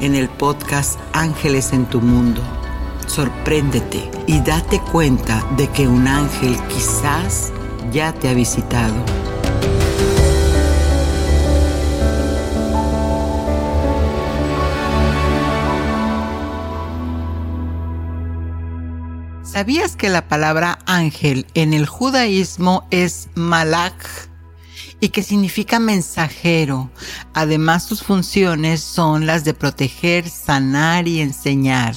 en el podcast Ángeles en tu Mundo. Sorpréndete y date cuenta de que un ángel quizás ya te ha visitado. ¿Sabías que la palabra ángel en el judaísmo es malach y que significa mensajero? Además, sus funciones son las de proteger, sanar y enseñar.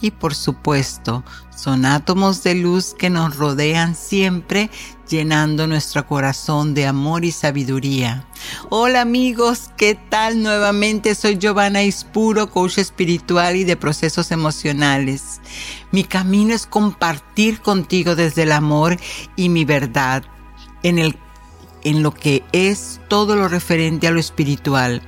Y por supuesto, son átomos de luz que nos rodean siempre, llenando nuestro corazón de amor y sabiduría. Hola amigos, ¿qué tal? Nuevamente soy Giovanna Ispuro, coach espiritual y de procesos emocionales. Mi camino es compartir contigo desde el amor y mi verdad en, el, en lo que es todo lo referente a lo espiritual.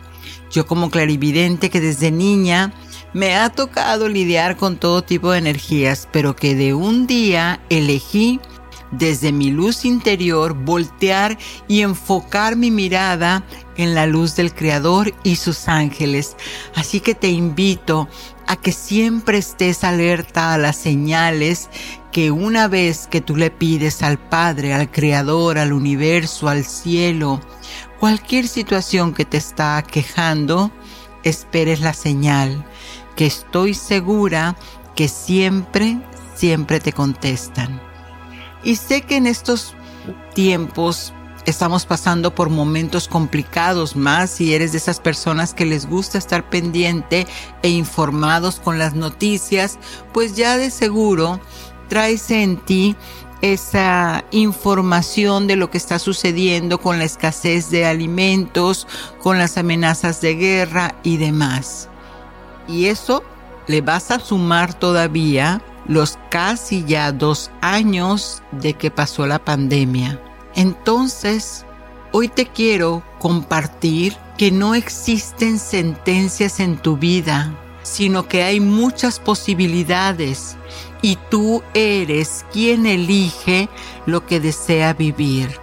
Yo como clarividente que desde niña me ha tocado lidiar con todo tipo de energías, pero que de un día elegí desde mi luz interior voltear y enfocar mi mirada en la luz del Creador y sus ángeles. Así que te invito a que siempre estés alerta a las señales que una vez que tú le pides al Padre, al Creador, al universo, al cielo, cualquier situación que te está quejando, esperes la señal que estoy segura que siempre, siempre te contestan. Y sé que en estos tiempos estamos pasando por momentos complicados más si eres de esas personas que les gusta estar pendiente e informados con las noticias, pues ya de seguro traes en ti esa información de lo que está sucediendo con la escasez de alimentos, con las amenazas de guerra y demás. Y eso le vas a sumar todavía los casi ya dos años de que pasó la pandemia. Entonces, hoy te quiero compartir que no existen sentencias en tu vida, sino que hay muchas posibilidades y tú eres quien elige lo que desea vivir.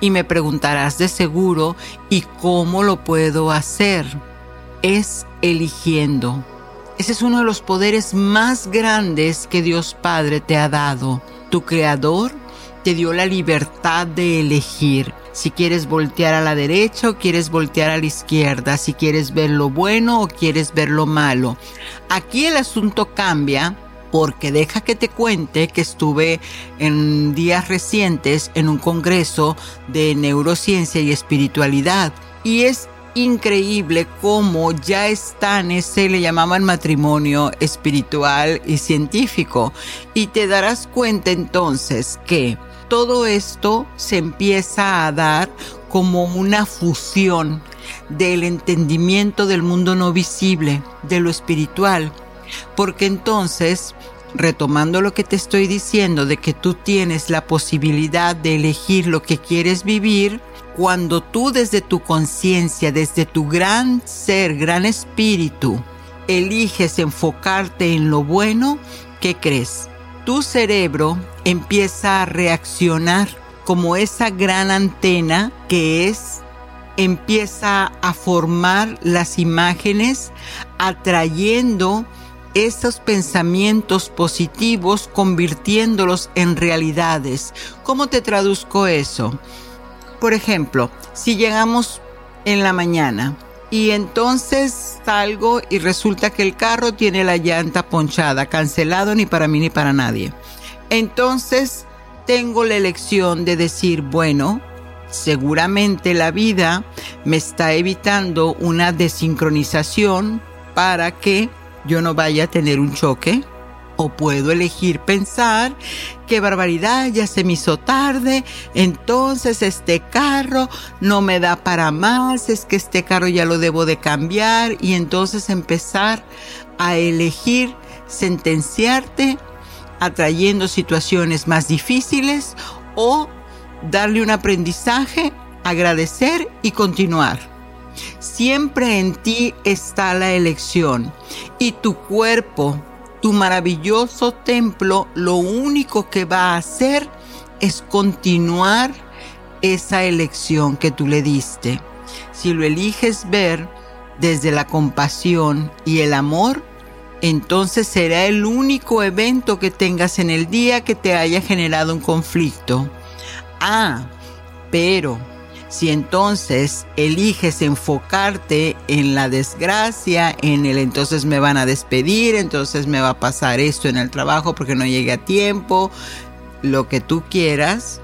Y me preguntarás de seguro, ¿y cómo lo puedo hacer? es eligiendo. Ese es uno de los poderes más grandes que Dios Padre te ha dado. Tu Creador te dio la libertad de elegir. Si quieres voltear a la derecha o quieres voltear a la izquierda, si quieres ver lo bueno o quieres ver lo malo. Aquí el asunto cambia porque deja que te cuente que estuve en días recientes en un congreso de neurociencia y espiritualidad y es increíble cómo ya están, ese le llamaban matrimonio espiritual y científico. Y te darás cuenta entonces que todo esto se empieza a dar como una fusión del entendimiento del mundo no visible, de lo espiritual. Porque entonces, retomando lo que te estoy diciendo de que tú tienes la posibilidad de elegir lo que quieres vivir, cuando tú desde tu conciencia, desde tu gran ser, gran espíritu, eliges enfocarte en lo bueno, ¿qué crees? Tu cerebro empieza a reaccionar como esa gran antena que es empieza a formar las imágenes atrayendo esos pensamientos positivos convirtiéndolos en realidades. ¿Cómo te traduzco eso? Por ejemplo, si llegamos en la mañana y entonces salgo y resulta que el carro tiene la llanta ponchada, cancelado ni para mí ni para nadie. Entonces tengo la elección de decir, bueno, seguramente la vida me está evitando una desincronización para que yo no vaya a tener un choque. O puedo elegir pensar qué barbaridad, ya se me hizo tarde, entonces este carro no me da para más, es que este carro ya lo debo de cambiar y entonces empezar a elegir sentenciarte atrayendo situaciones más difíciles o darle un aprendizaje, agradecer y continuar. Siempre en ti está la elección y tu cuerpo, tu maravilloso templo, lo único que va a hacer es continuar esa elección que tú le diste. Si lo eliges ver desde la compasión y el amor, entonces será el único evento que tengas en el día que te haya generado un conflicto. Ah, pero si entonces eliges enfocarte en la desgracia, en el entonces me van a despedir, entonces me va a pasar esto en el trabajo porque no llegué a tiempo, lo que tú quieras,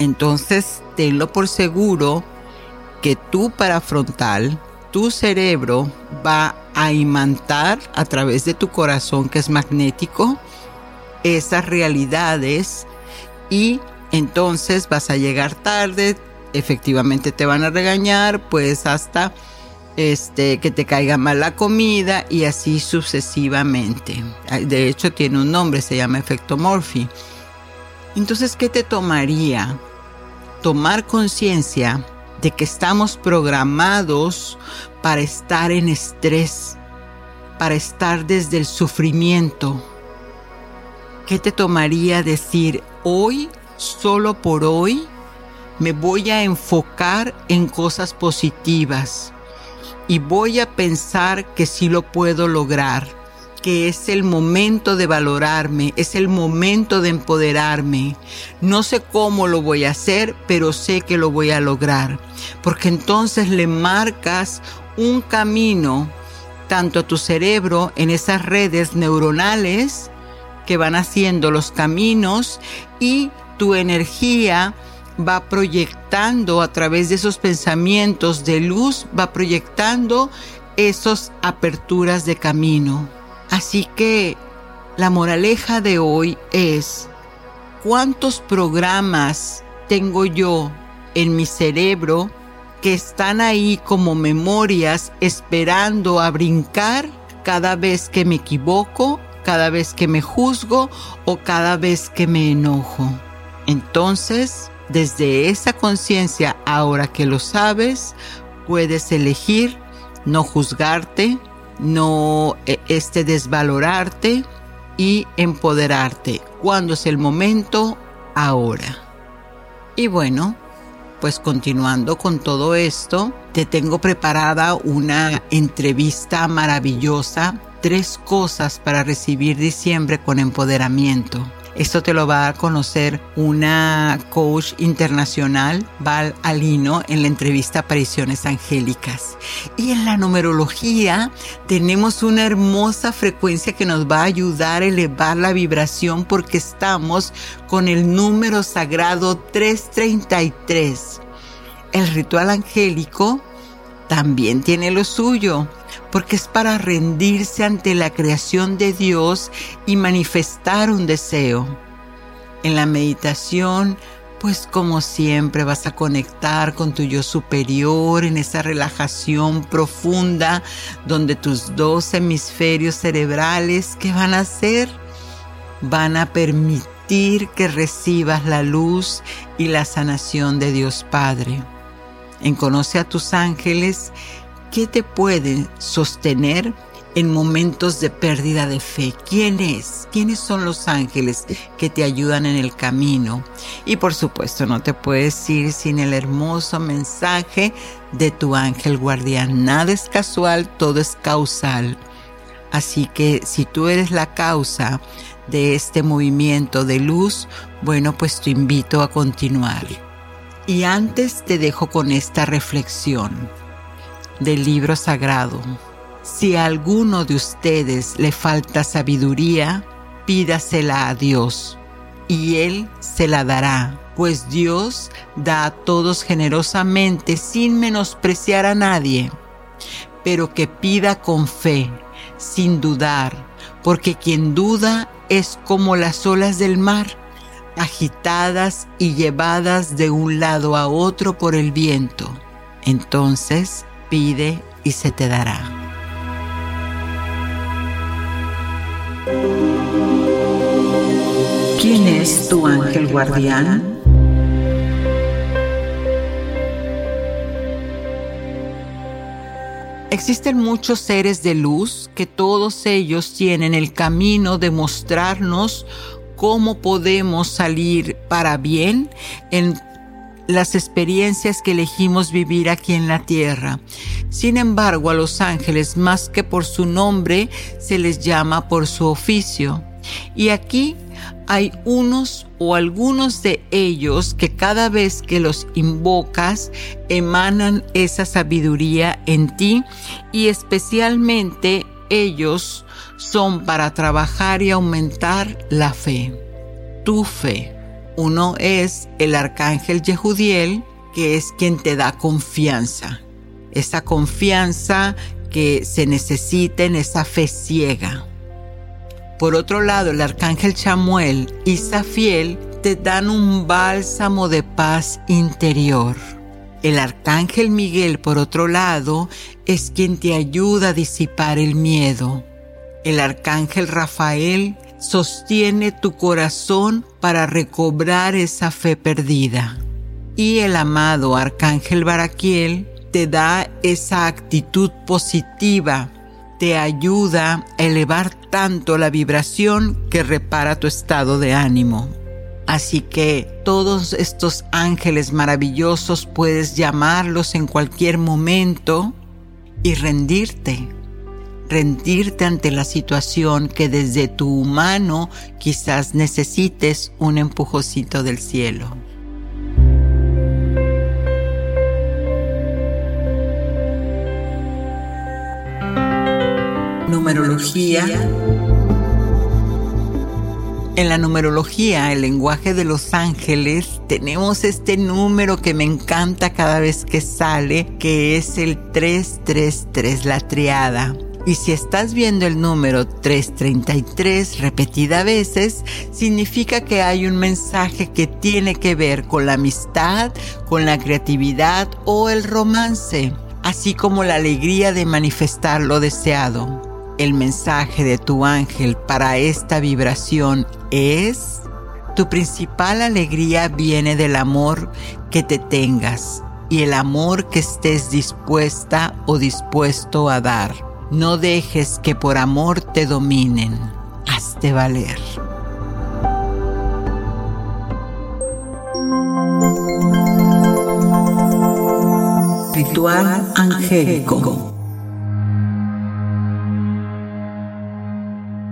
entonces tenlo por seguro que tu parafrontal, tu cerebro va a imantar a través de tu corazón que es magnético esas realidades y entonces vas a llegar tarde, efectivamente te van a regañar, pues hasta este, que te caiga mal la comida y así sucesivamente. De hecho tiene un nombre, se llama efecto Morphy. Entonces, ¿qué te tomaría? Tomar conciencia de que estamos programados para estar en estrés, para estar desde el sufrimiento. ¿Qué te tomaría decir hoy solo por hoy me voy a enfocar en cosas positivas y voy a pensar que sí lo puedo lograr, que es el momento de valorarme, es el momento de empoderarme. No sé cómo lo voy a hacer, pero sé que lo voy a lograr, porque entonces le marcas un camino tanto a tu cerebro en esas redes neuronales que van haciendo los caminos y tu energía va proyectando a través de esos pensamientos de luz, va proyectando esas aperturas de camino. Así que la moraleja de hoy es, ¿cuántos programas tengo yo en mi cerebro que están ahí como memorias esperando a brincar cada vez que me equivoco, cada vez que me juzgo o cada vez que me enojo? Entonces, desde esa conciencia, ahora que lo sabes, puedes elegir no juzgarte, no eh, este desvalorarte y empoderarte. ¿Cuándo es el momento? Ahora. Y bueno, pues continuando con todo esto, te tengo preparada una entrevista maravillosa, tres cosas para recibir diciembre con empoderamiento. Esto te lo va a conocer una coach internacional, Val Alino, en la entrevista Apariciones Angélicas. Y en la numerología tenemos una hermosa frecuencia que nos va a ayudar a elevar la vibración porque estamos con el número sagrado 333. El ritual angélico también tiene lo suyo porque es para rendirse ante la creación de Dios y manifestar un deseo. En la meditación, pues como siempre vas a conectar con tu yo superior en esa relajación profunda donde tus dos hemisferios cerebrales, ¿qué van a hacer? Van a permitir que recibas la luz y la sanación de Dios Padre. En Conoce a tus ángeles que te pueden sostener en momentos de pérdida de fe. ¿Quién es? ¿Quiénes son los ángeles que te ayudan en el camino? Y por supuesto no te puedes ir sin el hermoso mensaje de tu ángel guardián. Nada es casual, todo es causal. Así que si tú eres la causa de este movimiento de luz, bueno, pues te invito a continuar. Y antes te dejo con esta reflexión del libro sagrado. Si a alguno de ustedes le falta sabiduría, pídasela a Dios y Él se la dará, pues Dios da a todos generosamente sin menospreciar a nadie, pero que pida con fe, sin dudar, porque quien duda es como las olas del mar, agitadas y llevadas de un lado a otro por el viento. Entonces pide y se te dará. ¿Quién es tu ángel guardián? Existen muchos seres de luz que todos ellos tienen el camino de mostrarnos cómo podemos salir para bien en las experiencias que elegimos vivir aquí en la tierra. Sin embargo, a los ángeles, más que por su nombre, se les llama por su oficio. Y aquí hay unos o algunos de ellos que cada vez que los invocas emanan esa sabiduría en ti y especialmente ellos son para trabajar y aumentar la fe, tu fe. Uno es el arcángel Yehudiel, que es quien te da confianza. Esa confianza que se necesita en esa fe ciega. Por otro lado, el arcángel Chamuel y Safiel te dan un bálsamo de paz interior. El arcángel Miguel, por otro lado, es quien te ayuda a disipar el miedo. El arcángel Rafael sostiene tu corazón para recobrar esa fe perdida. Y el amado Arcángel Baraquiel te da esa actitud positiva, te ayuda a elevar tanto la vibración que repara tu estado de ánimo. Así que todos estos ángeles maravillosos puedes llamarlos en cualquier momento y rendirte rendirte ante la situación que desde tu humano quizás necesites un empujocito del cielo. Numerología. En la numerología, el lenguaje de los ángeles, tenemos este número que me encanta cada vez que sale, que es el 333, la triada. Y si estás viendo el número 333 repetida veces, significa que hay un mensaje que tiene que ver con la amistad, con la creatividad o el romance, así como la alegría de manifestar lo deseado. El mensaje de tu ángel para esta vibración es, tu principal alegría viene del amor que te tengas y el amor que estés dispuesta o dispuesto a dar. No dejes que por amor te dominen. Hazte valer. Ritual angélico.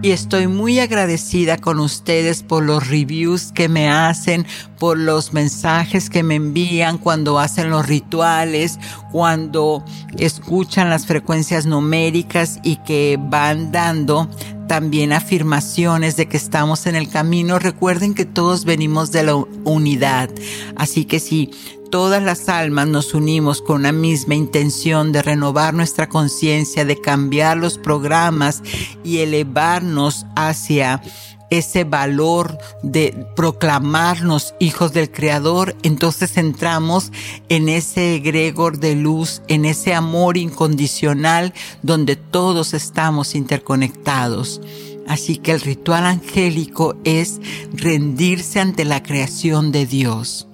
Y estoy muy agradecida con ustedes por los reviews que me hacen, por los mensajes que me envían cuando hacen los rituales, cuando escuchan las frecuencias numéricas y que van dando también afirmaciones de que estamos en el camino. Recuerden que todos venimos de la unidad. Así que si todas las almas nos unimos con una misma intención de renovar nuestra conciencia, de cambiar los programas y elevarnos hacia ese valor de proclamarnos hijos del Creador, entonces entramos en ese egregor de luz, en ese amor incondicional donde todos estamos interconectados. Así que el ritual angélico es rendirse ante la creación de Dios.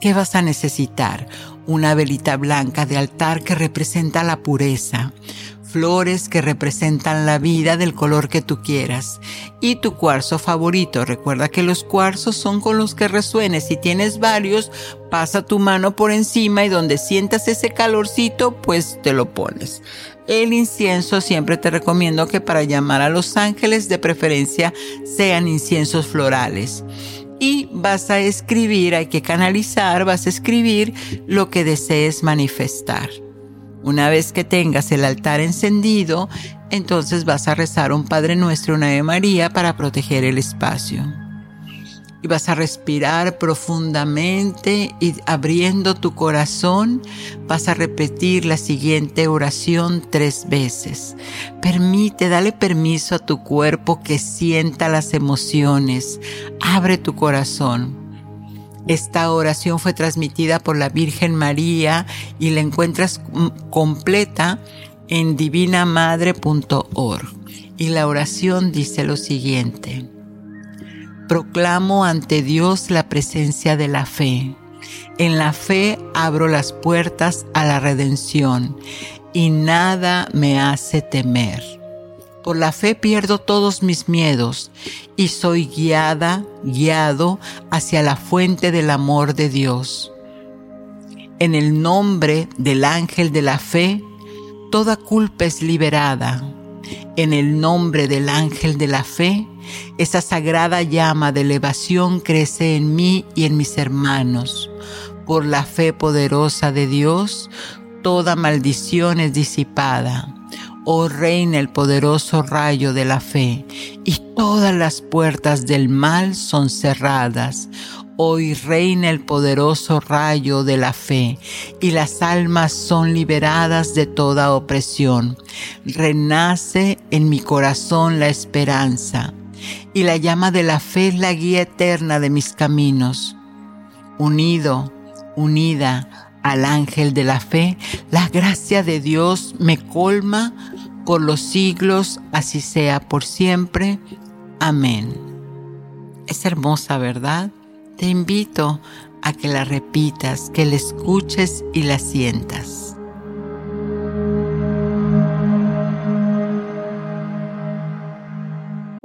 ¿Qué vas a necesitar? Una velita blanca de altar que representa la pureza, flores que representan la vida del color que tú quieras y tu cuarzo favorito. Recuerda que los cuarzos son con los que resuenes. Si tienes varios, pasa tu mano por encima y donde sientas ese calorcito, pues te lo pones. El incienso siempre te recomiendo que para llamar a los ángeles de preferencia sean inciensos florales. Y vas a escribir, hay que canalizar, vas a escribir lo que desees manifestar. Una vez que tengas el altar encendido, entonces vas a rezar un Padre Nuestro, una Ave María para proteger el espacio. Y vas a respirar profundamente y abriendo tu corazón vas a repetir la siguiente oración tres veces. Permite, dale permiso a tu cuerpo que sienta las emociones. Abre tu corazón. Esta oración fue transmitida por la Virgen María y la encuentras completa en divinamadre.org. Y la oración dice lo siguiente. Proclamo ante Dios la presencia de la fe. En la fe abro las puertas a la redención y nada me hace temer. Por la fe pierdo todos mis miedos y soy guiada, guiado hacia la fuente del amor de Dios. En el nombre del ángel de la fe, toda culpa es liberada. En el nombre del ángel de la fe, esa sagrada llama de elevación crece en mí y en mis hermanos. Por la fe poderosa de Dios, toda maldición es disipada oh reina el poderoso rayo de la fe, y todas las puertas del mal son cerradas. Hoy reina el poderoso rayo de la fe, y las almas son liberadas de toda opresión. Renace en mi corazón la esperanza, y la llama de la fe es la guía eterna de mis caminos. Unido, unida, al ángel de la fe, la gracia de Dios me colma por los siglos, así sea por siempre. Amén. Es hermosa, ¿verdad? Te invito a que la repitas, que la escuches y la sientas.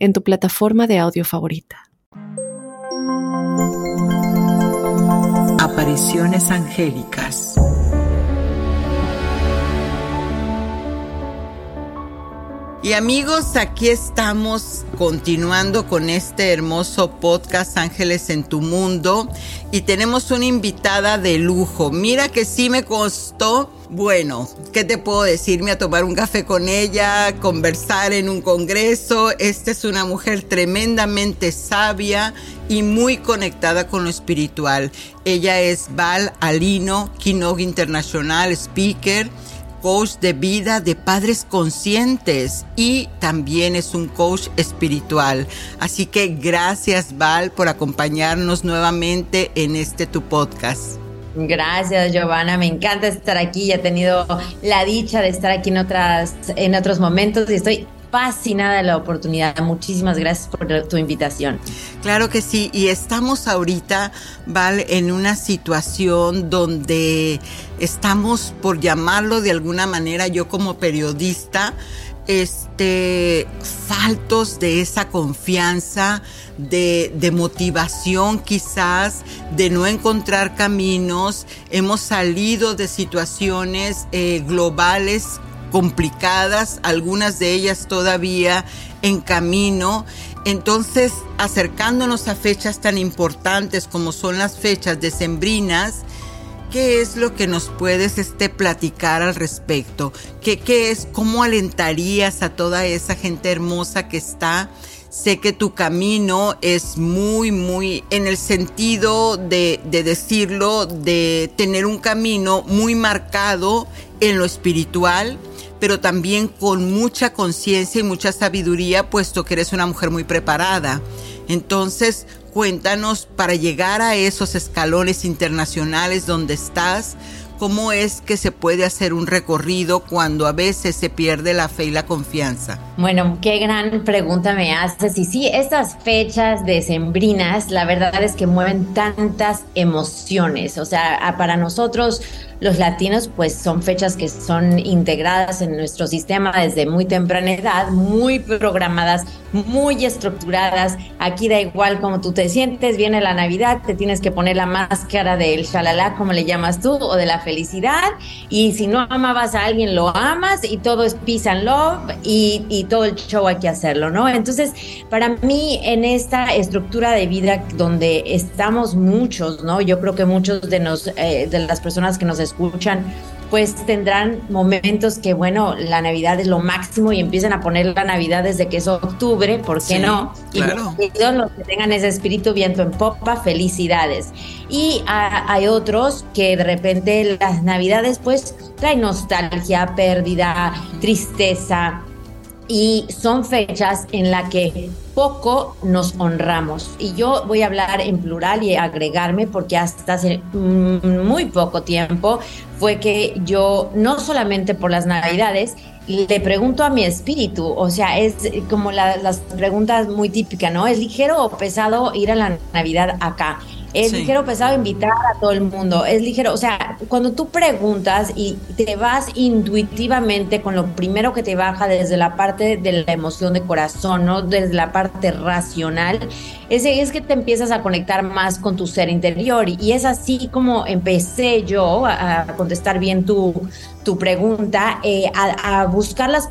en tu plataforma de audio favorita. Apariciones angélicas. Y amigos, aquí estamos continuando con este hermoso podcast Ángeles en tu Mundo y tenemos una invitada de lujo. Mira que sí me costó, bueno, ¿qué te puedo decirme a tomar un café con ella, conversar en un congreso? Esta es una mujer tremendamente sabia y muy conectada con lo espiritual. Ella es Val Alino, Keynote International Speaker coach de vida de padres conscientes y también es un coach espiritual. Así que gracias Val por acompañarnos nuevamente en este tu podcast. Gracias, Giovanna. Me encanta estar aquí. He tenido la dicha de estar aquí en otras, en otros momentos y estoy fascinada la oportunidad. Muchísimas gracias por tu invitación. Claro que sí, y estamos ahorita, Val, en una situación donde estamos, por llamarlo de alguna manera, yo como periodista, este, faltos de esa confianza, de, de, motivación quizás, de no encontrar caminos. Hemos salido de situaciones eh, globales complicadas, algunas de ellas todavía en camino. Entonces, acercándonos a fechas tan importantes como son las fechas decembrinas, ¿qué es lo que nos puedes este, platicar al respecto? ¿Qué, ¿Qué es? ¿Cómo alentarías a toda esa gente hermosa que está? Sé que tu camino es muy, muy en el sentido de, de decirlo, de tener un camino muy marcado en lo espiritual, pero también con mucha conciencia y mucha sabiduría, puesto que eres una mujer muy preparada. Entonces, cuéntanos para llegar a esos escalones internacionales donde estás, ¿Cómo es que se puede hacer un recorrido cuando a veces se pierde la fe y la confianza? Bueno, qué gran pregunta me haces. Y sí, estas fechas decembrinas, la verdad es que mueven tantas emociones. O sea, para nosotros los latinos, pues son fechas que son integradas en nuestro sistema desde muy temprana edad, muy programadas, muy estructuradas. Aquí da igual cómo tú te sientes, viene la Navidad, te tienes que poner la máscara del shalala, como le llamas tú, o de la felicidad. Y si no amabas a alguien, lo amas y todo es peace and love y, y todo el show hay que hacerlo, ¿no? Entonces, para mí, en esta estructura de vida donde estamos muchos, ¿no? Yo creo que muchos de, nos, eh, de las personas que nos escuchan, pues tendrán momentos que, bueno, la Navidad es lo máximo y empiezan a poner la Navidad desde que es octubre, ¿por qué no? Y todos los que tengan ese espíritu viento en popa, felicidades. Y hay otros que de repente las Navidades, pues, traen nostalgia, pérdida, tristeza, y son fechas en las que poco nos honramos. Y yo voy a hablar en plural y agregarme porque hasta hace muy poco tiempo fue que yo, no solamente por las navidades, le pregunto a mi espíritu, o sea, es como las preguntas muy típicas, ¿no? ¿Es ligero o pesado ir a la Navidad acá? Es ligero, pesado invitar a todo el mundo. Es ligero, o sea, cuando tú preguntas y te vas intuitivamente con lo primero que te baja desde la parte de la emoción de corazón, ¿no? Desde la parte racional, es, es que te empiezas a conectar más con tu ser interior. Y es así como empecé yo a, contestar bien tu, tu pregunta, eh, a, buscar las,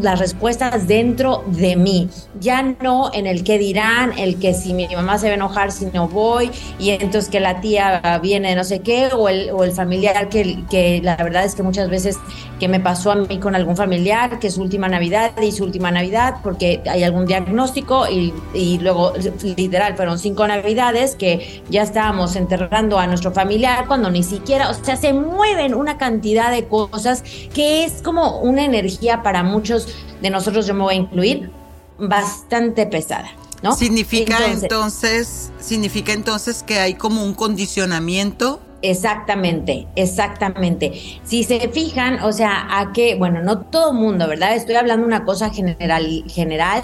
las respuestas dentro de mí, ya no en el que dirán, el que si mi mamá se va a enojar si no voy, y entonces que la tía viene no sé qué, o el, o el familiar que, que la verdad es que muchas veces que me pasó a mí con algún familiar, que su última Navidad y su última Navidad, porque hay algún diagnóstico y, y luego literal fueron cinco Navidades que ya estábamos enterrando a nuestro familiar cuando ni siquiera, o sea, se mueven una cantidad de cosas que es como una energía para muchos de nosotros, yo me voy a incluir, bastante pesada. ¿No? Significa entonces, significa entonces que hay como un condicionamiento Exactamente, exactamente. Si se fijan, o sea, a que, bueno, no todo mundo, ¿verdad? Estoy hablando una cosa general, general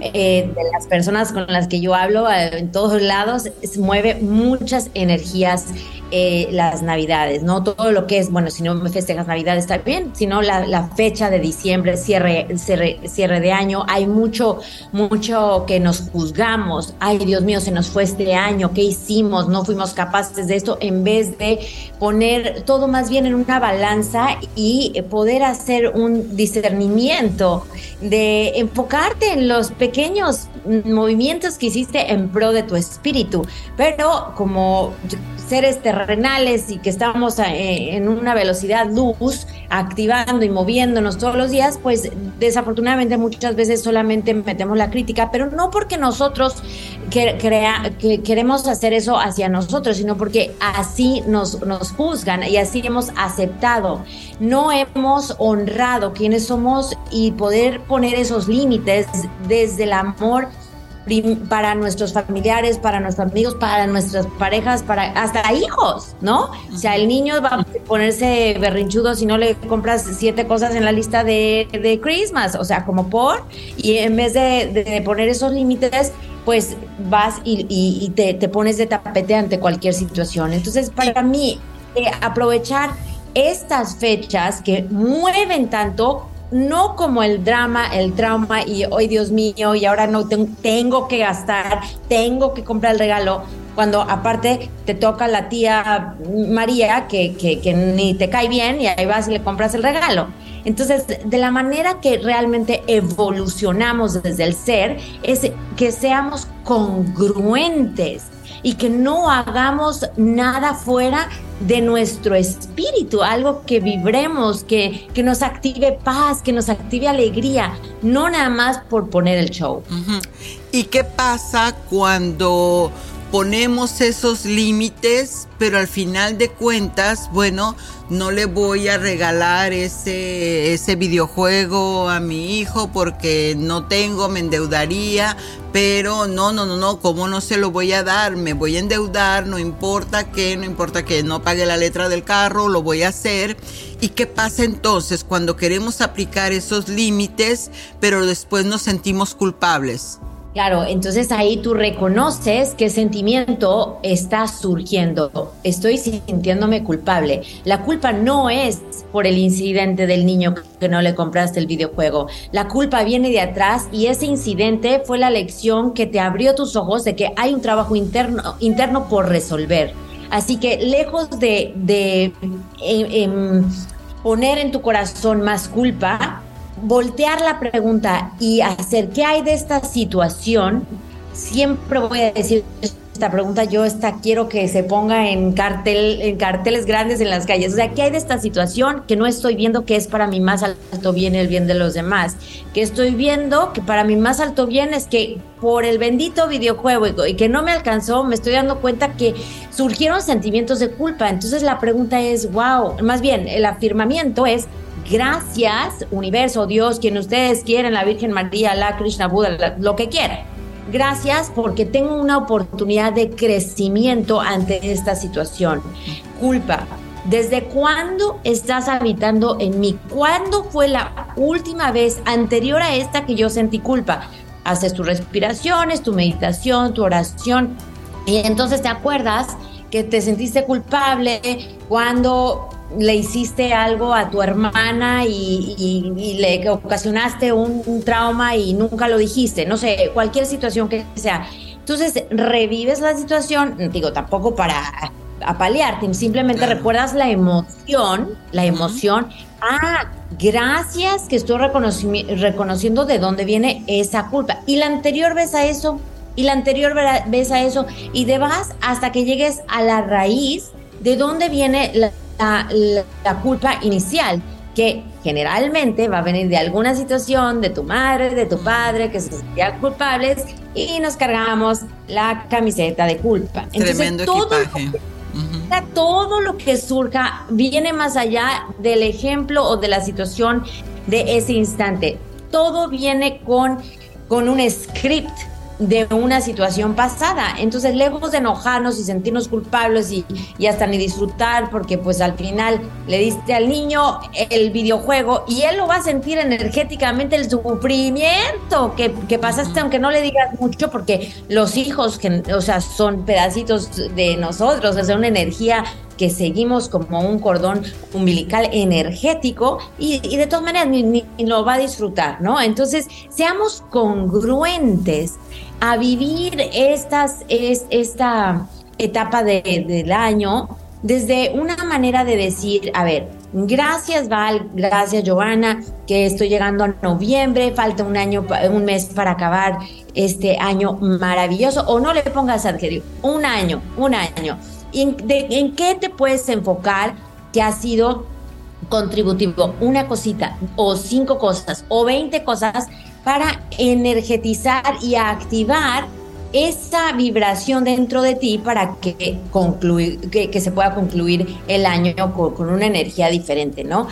eh, de las personas con las que yo hablo eh, en todos lados, mueve muchas energías eh, las navidades, ¿no? Todo lo que es, bueno, si no me festejas navidades está bien, sino la, la fecha de diciembre, cierre, cierre, cierre de año, hay mucho, mucho que nos juzgamos, ay Dios mío, se nos fue este año, ¿qué hicimos? No fuimos capaces de esto, en vez de poner todo más bien en una balanza y poder hacer un discernimiento, de enfocarte en los pequeños movimientos que hiciste en pro de tu espíritu, pero como seres terrenales y que estamos eh, en una velocidad luz, activando y moviéndonos todos los días, pues desafortunadamente muchas veces solamente metemos la crítica, pero no porque nosotros que, que queremos hacer eso hacia nosotros, sino porque así nos, nos juzgan y así hemos aceptado. No hemos honrado quiénes somos y poder poner esos límites desde el amor para nuestros familiares, para nuestros amigos, para nuestras parejas, para hasta hijos, ¿no? O sea, el niño va a ponerse berrinchudo si no le compras siete cosas en la lista de, de Christmas, o sea, como por, y en vez de, poner esos límites, pues vas y, te, te, pones de tapete ante cualquier situación. Entonces, para mí, eh, aprovechar estas fechas que mueven tanto no como el drama, el trauma y hoy Dios mío y ahora no tengo, que gastar, tengo que comprar el regalo, cuando aparte te toca la tía María que, que, ni te cae bien y ahí vas y le compras el regalo. Entonces, de la manera que realmente evolucionamos desde el ser es que seamos congruentes y que no hagamos nada fuera de nuestro espíritu, algo que vibremos, que, que nos active paz, que nos active alegría, no nada más por poner el show. ¿Y qué pasa cuando ponemos esos límites, pero al final de cuentas, bueno, no le voy a regalar ese, ese videojuego a mi hijo porque no tengo, me endeudaría, pero no, no, no, no, ¿cómo no se lo voy a dar? Me voy a endeudar, no importa que, no importa que no pague la letra del carro, lo voy a hacer. ¿Y qué pasa entonces cuando queremos aplicar esos límites, pero después nos sentimos culpables? Claro, entonces ahí tú reconoces qué sentimiento está surgiendo. Estoy sintiéndome culpable. La culpa no es por el incidente del niño que no le compraste el videojuego. La culpa viene de atrás y ese incidente fue la lección que te abrió tus ojos de que hay un trabajo interno, interno por resolver. Así que lejos de, em, em, poner en tu corazón más culpa, voltear la pregunta y hacer qué hay de esta situación, siempre voy a decir esta pregunta, yo esta quiero que se ponga en cartel, en carteles grandes en las calles. O sea, ¿qué hay de esta situación que no estoy viendo que es para mi más alto bien el bien de los demás? Que estoy viendo que para mi más alto bien es que por el bendito videojuego y que no me alcanzó, me estoy dando cuenta que surgieron sentimientos de culpa. Entonces la pregunta es, wow, más bien el afirmamiento es, Gracias, universo, Dios, quien ustedes quieren, la Virgen María, la Krishna Buda, lo que quieran. Gracias porque tengo una oportunidad de crecimiento ante esta situación. Culpa. ¿Desde cuándo estás habitando en mí? ¿Cuándo fue la última vez anterior a esta que yo sentí culpa? Haces tus respiraciones, tu meditación, tu oración y entonces te acuerdas que te sentiste culpable cuando le hiciste algo a tu hermana y, le ocasionaste un, trauma y nunca lo dijiste, no sé, cualquier situación que sea. Entonces revives la situación, digo, tampoco para apalearte, simplemente recuerdas la emoción, la emoción. Ah, gracias que estoy reconociendo de dónde viene esa culpa. Y la anterior vez a eso, y la anterior vez a eso, y vas hasta que llegues a la raíz de dónde viene la la, culpa inicial, que generalmente va a venir de alguna situación de tu madre, de tu padre, que se sentían culpables y nos cargamos la camiseta de culpa. Tremendo todo equipaje. todo lo que surja viene más allá del ejemplo o de la situación de ese instante. Todo viene con, con un script de una situación pasada. Entonces, lejos de enojarnos y sentirnos culpables y, y, hasta ni disfrutar, porque pues al final le diste al niño el videojuego y él lo va a sentir energéticamente el sufrimiento que, que pasaste, aunque no le digas mucho, porque los hijos, que, o sea, son pedacitos de nosotros, sea, una energía que seguimos como un cordón umbilical energético y, de todas maneras ni, lo va a disfrutar, ¿no? Entonces, seamos congruentes a vivir estas, es, esta etapa del año desde una manera de decir, a ver, gracias Val, gracias Giovanna, que estoy llegando a noviembre, falta un año, un mes para acabar este año maravilloso, o no le pongas adjetivo, un año, un año. ¿En, ¿En qué te puedes enfocar que ha sido contributivo? Una cosita, o cinco cosas, o veinte cosas para energetizar y activar esa vibración dentro de ti para que, concluir, que, se pueda concluir el año con, una energía diferente, ¿no?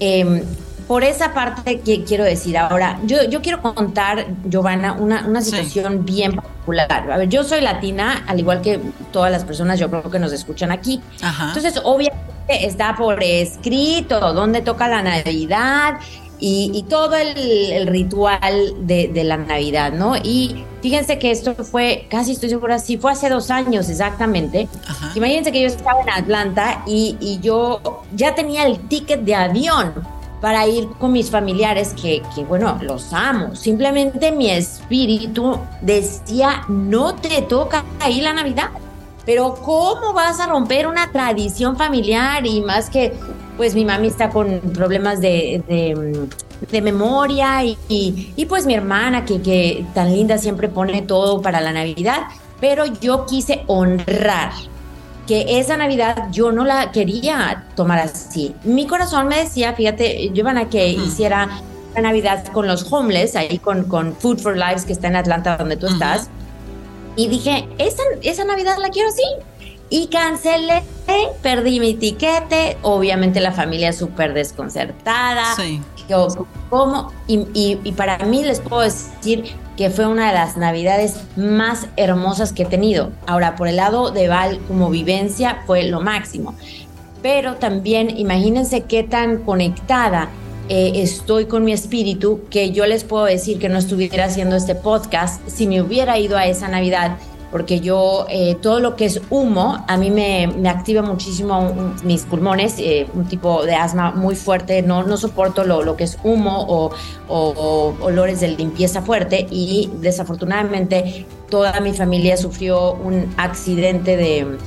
Em, por esa parte que quiero decir ahora, yo, yo quiero contar, Giovanna, una, una situación bien particular. A ver, yo soy latina, al igual que todas las personas, yo creo que nos escuchan aquí. Entonces, obviamente está por escrito dónde toca la Navidad y, todo el, ritual de, la Navidad, ¿no? Y fíjense que esto fue, casi estoy segura, sí fue hace dos años exactamente. Imagínense que yo estaba en Atlanta y, y yo ya tenía el ticket de avión para ir con mis familiares que, que, bueno, los amo. Simplemente mi espíritu decía, no te toca ahí la Navidad. Pero ¿cómo vas a romper una tradición familiar? Y más que, pues mi mami está con problemas de, de, memoria y, y, pues mi hermana que, que tan linda siempre pone todo para la Navidad. Pero yo quise honrar que esa Navidad yo no la quería tomar así. Mi corazón me decía, fíjate, Giovanna, que hiciera la Navidad con los homeless, ahí con, con Food for Lives, que está en Atlanta, donde tú estás. dije, esa, esa Navidad la quiero así. Y cancelé, perdí mi tiquete, obviamente la familia súper desconcertada. Sí. ¿Cómo? Y, y, para mí les puedo decir que fue una de las navidades más hermosas que he tenido. Ahora, por el lado de Val como vivencia fue lo máximo. Pero también imagínense qué tan conectada eh, estoy con mi espíritu que yo les puedo decir que no estuviera haciendo este podcast si me hubiera ido a esa Navidad porque yo eh, todo lo que es humo a mí me, activa muchísimo mis pulmones, eh, un tipo de asma muy fuerte, no, no soporto lo, lo que es humo o, olores de limpieza fuerte. Y desafortunadamente toda mi familia sufrió un accidente de,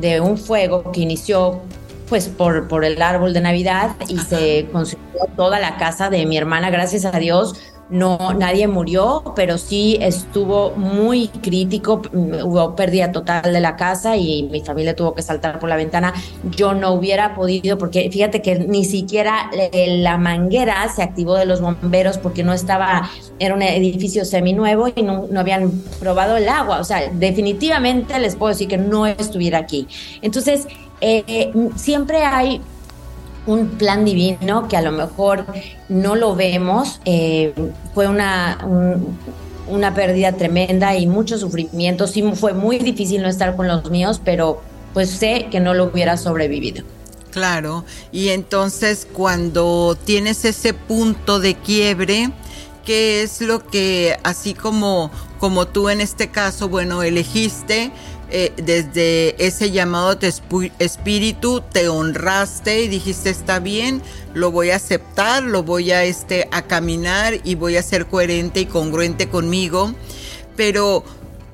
de un fuego que inició pues por, por el árbol de Navidad y se consumió toda la casa de mi hermana, gracias a Dios no, nadie murió, pero sí estuvo muy crítico. Hubo pérdida total de la casa y mi familia tuvo que saltar por la ventana. Yo no hubiera podido, porque fíjate que ni siquiera la manguera se activó de los bomberos porque no estaba, era un edificio seminuevo y no, no habían probado el agua. O sea, definitivamente les puedo decir que no estuviera aquí. Entonces, eh, siempre hay un plan divino que a lo mejor no lo vemos. Eh, fue una, una pérdida tremenda y mucho sufrimiento. Sí, fue muy difícil no estar con los míos, pero pues sé que no lo hubiera sobrevivido. Claro, y entonces cuando tienes ese punto de quiebre, ¿qué es lo que, así como, como tú en este caso, bueno, elegiste eh, desde ese llamado espíritu te honraste y dijiste está bien, lo voy a aceptar, lo voy a este a caminar y voy a ser coherente y congruente conmigo. Pero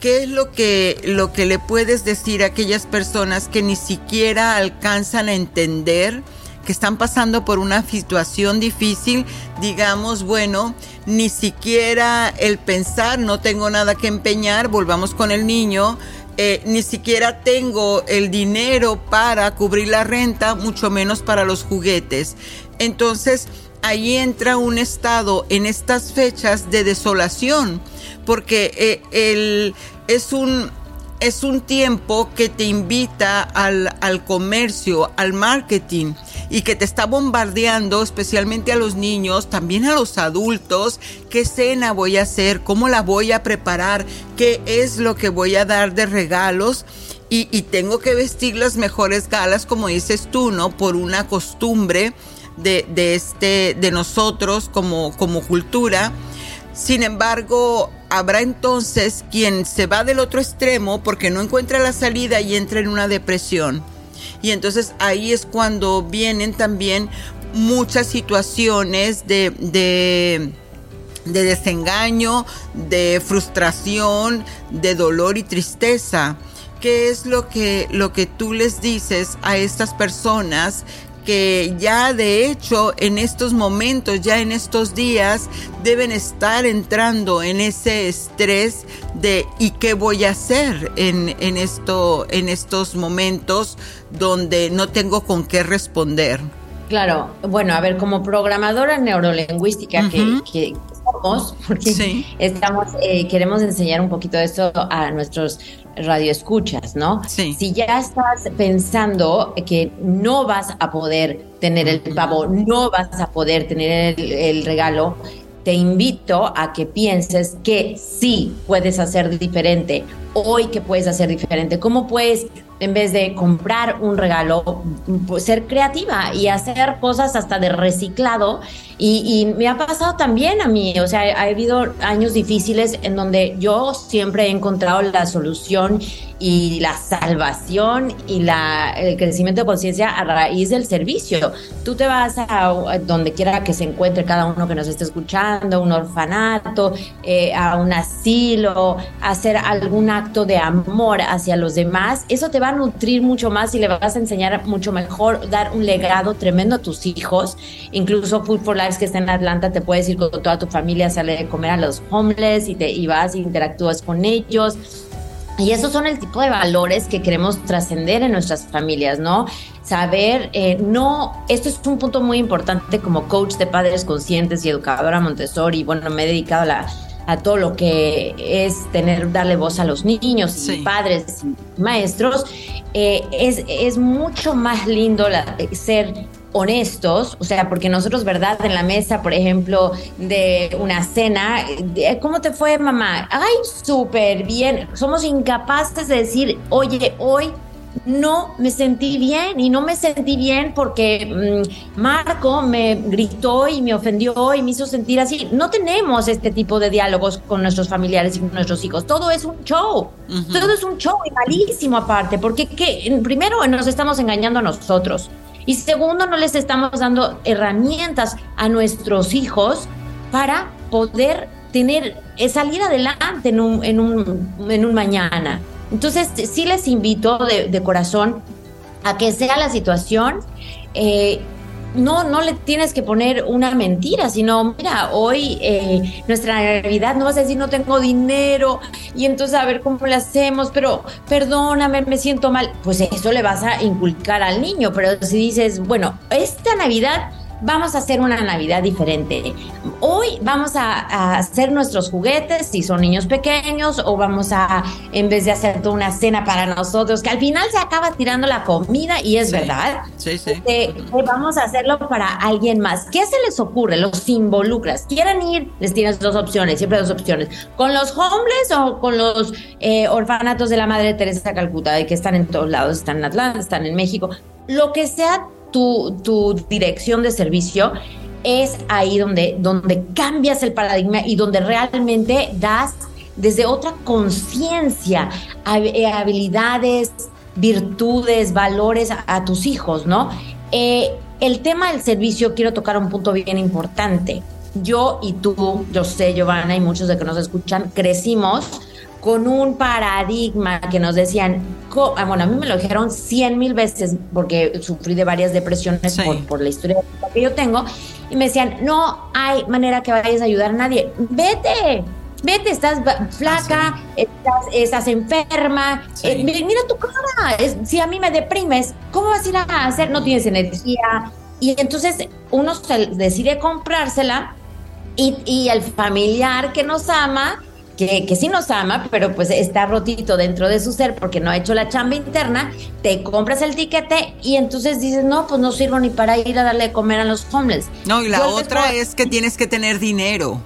¿qué es lo que lo que le puedes decir a aquellas personas que ni siquiera alcanzan a entender que están pasando por una situación difícil, digamos, bueno, ni siquiera el pensar, no tengo nada que empeñar, volvamos con el niño, eh, ni siquiera tengo el dinero para cubrir la renta, mucho menos para los juguetes. Entonces, ahí entra un estado en estas fechas de desolación, porque eh, es un es un tiempo que te invita al, al, comercio, al marketing y que te está bombardeando especialmente a los niños, también a los adultos, qué cena voy a hacer, cómo la voy a preparar, qué es lo que voy a dar de regalos. Y, tengo que vestir las mejores galas, como dices tú, ¿no? Por una costumbre de, de, este, de nosotros como, como cultura. Sin embargo, habrá entonces quien se va del otro extremo porque no encuentra la salida y entra en una depresión. Y entonces ahí es cuando vienen también muchas situaciones de, de, desengaño, de frustración, de dolor y tristeza. ¿Qué es lo que, lo que tú les dices a estas personas que ya de hecho en estos momentos, ya en estos días, deben estar entrando en ese estrés de ¿y qué voy a hacer en, en, esto, en estos momentos donde no tengo con qué responder? Claro, bueno, a ver, como programadora neurolingüística que, somos, porque estamos, eh, queremos enseñar un poquito de esto a nuestros radioescuchas, ¿no? Sí. Si ya estás pensando que no vas a poder tener el pavo, no vas a poder tener el, regalo, te invito a que pienses que sí puedes hacer diferente, hoy que puedes hacer diferente, cómo puedes en vez de comprar un regalo, pues, ser creativa y hacer cosas hasta de reciclado. Y, me ha pasado también a mí, o sea, ha habido años difíciles en donde yo siempre he encontrado la solución y la salvación y la, el crecimiento de conciencia a raíz del servicio. Tú te vas a, donde quiera que se encuentre cada uno que nos esté escuchando, un orfanato, eh, a un asilo, hacer algún acto de amor hacia los demás. Eso te va a nutrir mucho más y le vas a enseñar mucho mejor, dar un legado tremendo a tus hijos. Incluso Food for Lives que está en Atlanta, te puedes ir con toda tu familia, sale de comer a los homeless y, te, y vas e interactúas con ellos. Y esos son el tipo de valores que queremos trascender en nuestras familias, ¿no? Saber, eh, no, esto es un punto muy importante como coach de padres conscientes y educadora Montessori, bueno, me he dedicado a la a todo lo que es tener, darle voz a los niños y padres y maestros, eh, es, es mucho más lindo ser honestos, o sea, porque nosotros, ¿verdad? En la mesa, por ejemplo, de una cena, ¿cómo te fue, mamá? Ay, súper bien. Somos incapaces de decir, oye, hoy no me sentí bien y no me sentí bien porque mm, Marco me gritó y me ofendió y me hizo sentir así. No tenemos este tipo de diálogos con nuestros familiares y con nuestros hijos. Todo es un show. Todo es un show y malísimo aparte, porque primero nos estamos engañando a nosotros. Y segundo, no les estamos dando herramientas a nuestros hijos para poder tener, eh, salir adelante en un, en un, en un mañana. Entonces, sí les invito de, corazón a que sea la situación. Eh, no, no le tienes que poner una mentira, sino, mira, hoy eh, nuestra Navidad no vas a decir no tengo dinero y entonces a ver cómo le hacemos, pero perdóname, me siento mal. Pues eso le vas a inculcar al niño, pero si dices, bueno, esta Navidad vamos a hacer una Navidad diferente. Hoy vamos a, hacer nuestros juguetes si son niños pequeños o vamos a, en vez de hacer toda una cena para nosotros, que al final se acaba tirando la comida y es verdad. Sí, sí. Este, vamos a hacerlo para alguien más. ¿Qué se les ocurre? Los involucras. ¿Quieren ir? Les tienes dos opciones, siempre dos opciones. ¿Con los homeless o con los eh, orfanatos de la Madre Teresa Calcuta, que están en todos lados? Están en Atlanta, están en México. Lo que sea tu, dirección de servicio, es ahí donde, donde cambias el paradigma y donde realmente das desde otra conciencia, eh, habilidades, virtudes, valores a, tus hijos, ¿no? Eh, el tema del servicio, quiero tocar un punto bien importante. Yo y tú, yo sé, Giovanna, y muchos de que nos escuchan, crecimos con un paradigma que nos decían, ah, bueno, a mí me lo dijeron cien mil veces porque sufrí de varias depresiones por, la historia que yo tengo, y me decían, no hay manera que vayas a ayudar a nadie, vete, vete, estás flaca, estás, enferma, eh, mira tu cara, si a mí me deprimes, ¿cómo vas a ir a hacer? No tienes energía. Y entonces uno decide comprársela y, y el familiar que nos ama, que, que sí nos ama, pero pues está rotito dentro de su ser porque no ha hecho la chamba interna, te compras el tiquete y entonces dices, no, pues no sirvo ni para ir a darle de comer a los homeless. No, y la otra es que tienes que tener dinero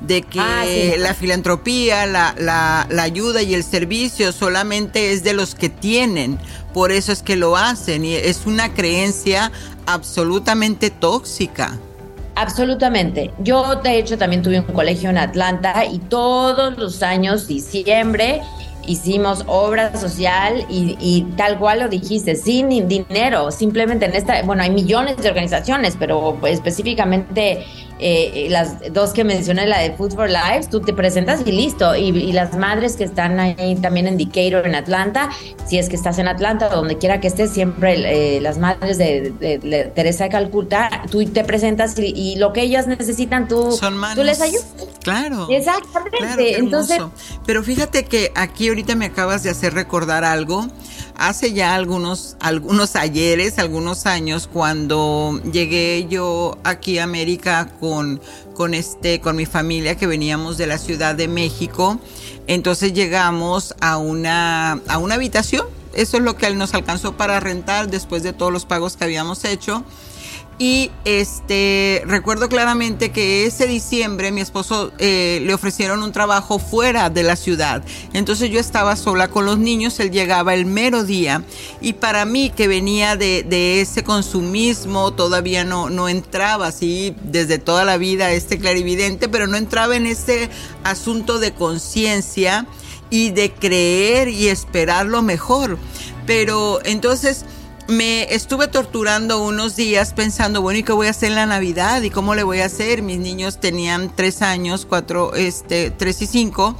de que ah, la filantropía, la, la, la, ayuda y el servicio solamente es de los que tienen. Por eso es que lo hacen y es una creencia absolutamente tóxica. Absolutamente. Yo, de hecho, también tuve un colegio en Atlanta y todos los años, diciembre, hicimos obra social y, tal cual lo dijiste, sin dinero, simplemente en esta, bueno, hay millones de organizaciones, pero específicamente eh, las dos que mencioné, la de Food for Lives, tú te presentas y listo. Y, las madres que están ahí también en Decatur, en Atlanta, si es que estás en Atlanta, donde quiera que estés, siempre eh, las madres de, Teresa de Calcuta, tú te presentas y, lo que ellas necesitan, tú, tú les ayudas. Claro. Exactamente. Entonces, pero fíjate que aquí ahorita me acabas de hacer recordar algo hace ya algunos, algunos ayeres, algunos años, cuando llegué yo aquí a América con, con, este, con mi familia que veníamos de la Ciudad de México, entonces llegamos a una, a una habitación. Eso es lo que nos alcanzó para rentar después de todos los pagos que habíamos hecho. Y este recuerdo claramente que ese diciembre mi esposo eh, le ofrecieron un trabajo fuera de la ciudad. Entonces yo estaba sola con los niños, él llegaba el mero día. Y para mí que venía de, ese consumismo, todavía no, no entraba así desde toda la vida este clarividente, pero no entraba en ese asunto de conciencia y de creer y esperar lo mejor. Pero entonces me estuve torturando unos días pensando, bueno, ¿y qué voy a hacer en la Navidad? ¿Y cómo le voy a hacer? Mis niños tenían tres años, cuatro, este, tres y cinco.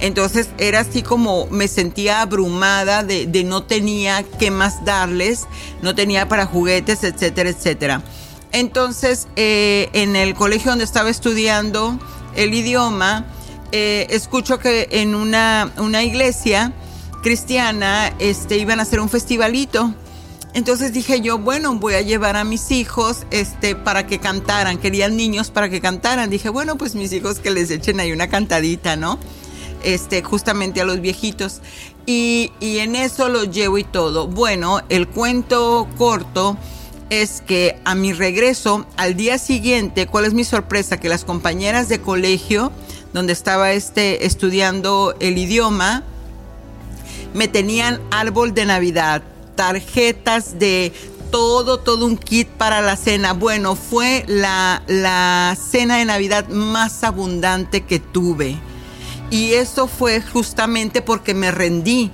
Entonces era así como me sentía abrumada de, no tenía qué más darles, no tenía para juguetes, etcétera, etcétera. Entonces eh, en el colegio donde estaba estudiando el idioma, eh, escucho que en una, una iglesia cristiana este, iban a hacer un festivalito entonces dije yo, bueno, voy a llevar a mis hijos este, para que cantaran. Querían niños para que cantaran. Dije, bueno, pues mis hijos que les echen ahí una cantadita, ¿no? Este, justamente a los viejitos. Y, y en eso los llevo y todo. Bueno, el cuento corto es que a mi regreso, al día siguiente, ¿cuál es mi sorpresa? Que las compañeras de colegio, donde estaba este, estudiando el idioma, me tenían árbol de Navidad, tarjetas de todo, todo un kit para la cena. Bueno, fue la, la cena de Navidad más abundante que tuve. Y eso fue justamente porque me rendí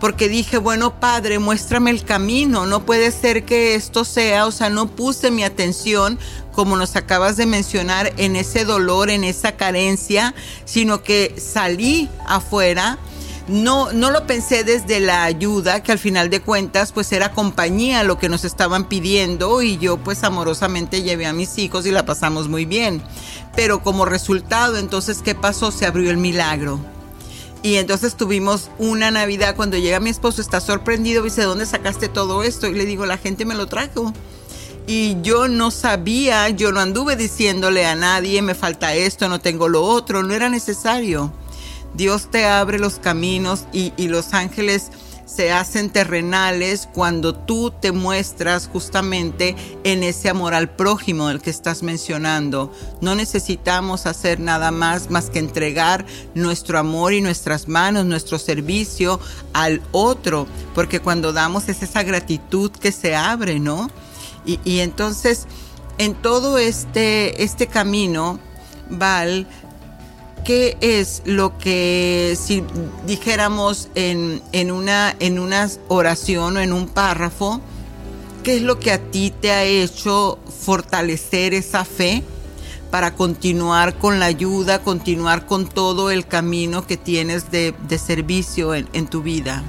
porque dije, bueno, Padre, muéstrame el camino, no puede ser que esto sea, o sea, no puse mi atención, como nos acabas de mencionar, en ese dolor, en esa carencia, sino que salí afuera. No, no lo pensé desde la ayuda, que al final de cuentas pues era compañía lo que nos estaban pidiendo y yo pues amorosamente llevé a mis hijos y la pasamos muy bien. Pero como resultado entonces, ¿qué pasó? Se abrió el milagro y entonces tuvimos una Navidad cuando llega mi esposo, está sorprendido, dice, ¿dónde sacaste todo esto? Y le digo, la gente me lo trajo. Y yo no sabía, yo no anduve diciéndole a nadie, me falta esto, no tengo lo otro, no era necesario. Dios te abre los caminos y, los ángeles se hacen terrenales cuando tú te muestras justamente en ese amor al prójimo del que estás mencionando. No necesitamos hacer nada más más que entregar nuestro amor y nuestras manos, nuestro servicio al otro, porque cuando damos es esa gratitud que se abre, ¿no? Y, y entonces, en todo este, este camino, Val, ¿qué es lo que si dijéramos en, una, en una oración o en un párrafo, qué es lo que a ti te ha hecho fortalecer esa fe para continuar con la ayuda, continuar con todo el camino que tienes de, servicio en, tu vida?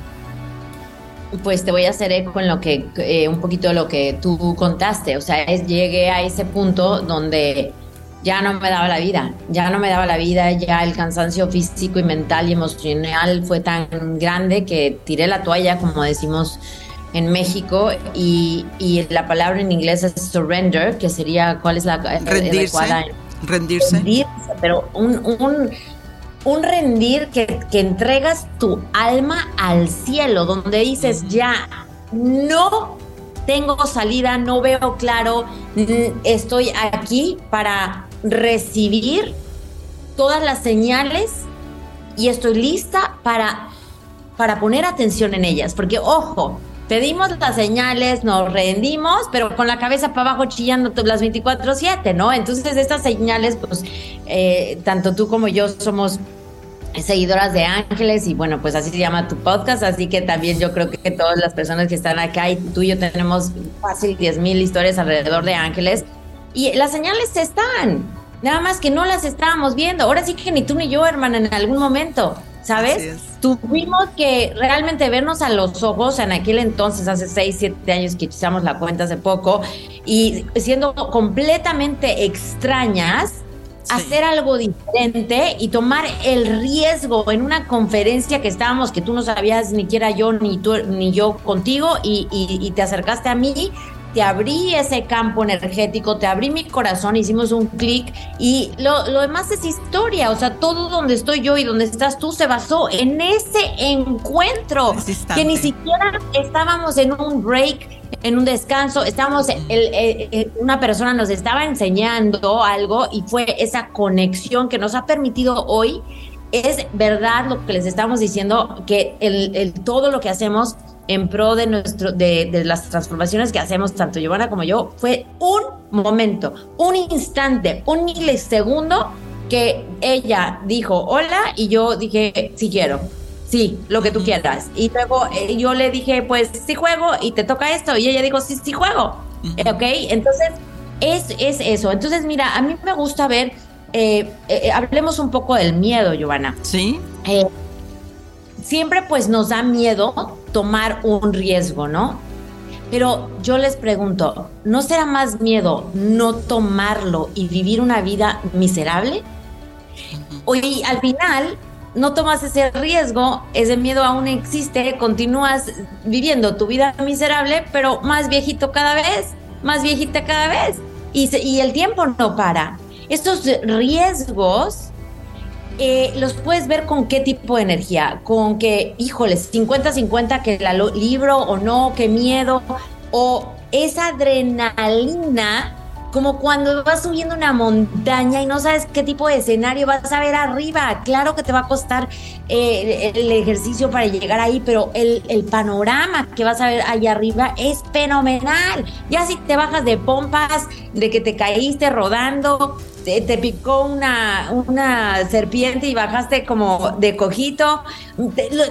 Pues te voy a hacer eco en lo que, eh, un poquito lo que tú contaste, o sea, llegué a ese punto donde ya no me daba la vida, ya no me daba la vida, ya el cansancio físico y mental y emocional fue tan grande que tiré la toalla, como decimos en México, y, la palabra en inglés es surrender, que sería, ¿cuál es la rendirse, Rendirse. Rendirse, pero un, un, un rendir que, que entregas tu alma al cielo, donde dices, ya, no tengo salida, no veo claro, estoy aquí para recibir todas las señales y estoy lista para, para poner atención en ellas. Porque, ojo, pedimos las señales, nos rendimos, pero con la cabeza para abajo chillando las 24/7, ¿no? Entonces estas señales, pues, eh, tanto tú como yo somos seguidoras de ángeles y bueno, pues así se llama tu podcast, así que también yo creo que todas las personas que están acá y tú y yo tenemos fácil 10 mil historias alrededor de ángeles y las señales están, nada más que no las estábamos viendo. Ahora sí que ni tú ni yo, hermana, en algún momento, ¿sabes? Tuvimos que realmente vernos a los ojos en aquel entonces, hace 6, 7 años que echamos la cuenta hace poco, y siendo completamente extrañas, hacer algo diferente y tomar el riesgo en una conferencia que estábamos, que tú no sabías ni quiera yo ni tú ni yo contigo, y, y te acercaste a mí te abrí ese campo energético, te abrí mi corazón, hicimos un clic y lo, demás es historia, o sea, todo donde estoy yo y donde estás tú se basó en ese encuentro, que ni siquiera estábamos en un break, en un descanso, estábamos, una persona nos estaba enseñando algo y fue esa conexión que nos ha permitido hoy. Es verdad lo que les estamos diciendo, que el, todo lo que hacemos en pro de, nuestro, de, de, las transformaciones que hacemos, tanto Giovanna como yo, fue un momento, un instante, un milisegundo que ella dijo hola y yo dije sí quiero. Sí, lo que tú quieras. Y luego eh, yo le dije, pues sí juego y te toca esto. Y ella dijo, sí, sí juego. ¿Ok? Entonces, es, es eso. Entonces, mira, a mí me gusta ver eh, eh, hablemos un poco del miedo, Giovanna. Sí. Siempre pues nos da miedo tomar un riesgo, ¿no? Pero yo les pregunto, ¿no será más miedo no tomarlo y vivir una vida miserable? Hoy al final no tomas ese riesgo, ese miedo aún existe, continúas viviendo tu vida miserable, pero más viejito cada vez, más viejita cada vez. Y, y el tiempo no para. Estos riesgos eh, los puedes ver con qué tipo de energía, con que, híjoles, 50-50 que la libro o no, qué miedo, o esa adrenalina como cuando vas subiendo una montaña y no sabes qué tipo de escenario vas a ver arriba. Claro que te va a costar eh, el ejercicio para llegar ahí, pero el, panorama que vas a ver ahí arriba es fenomenal. Ya si te bajas de pompas, de que te caíste rodando, te, picó una, una serpiente y bajaste como de cojito,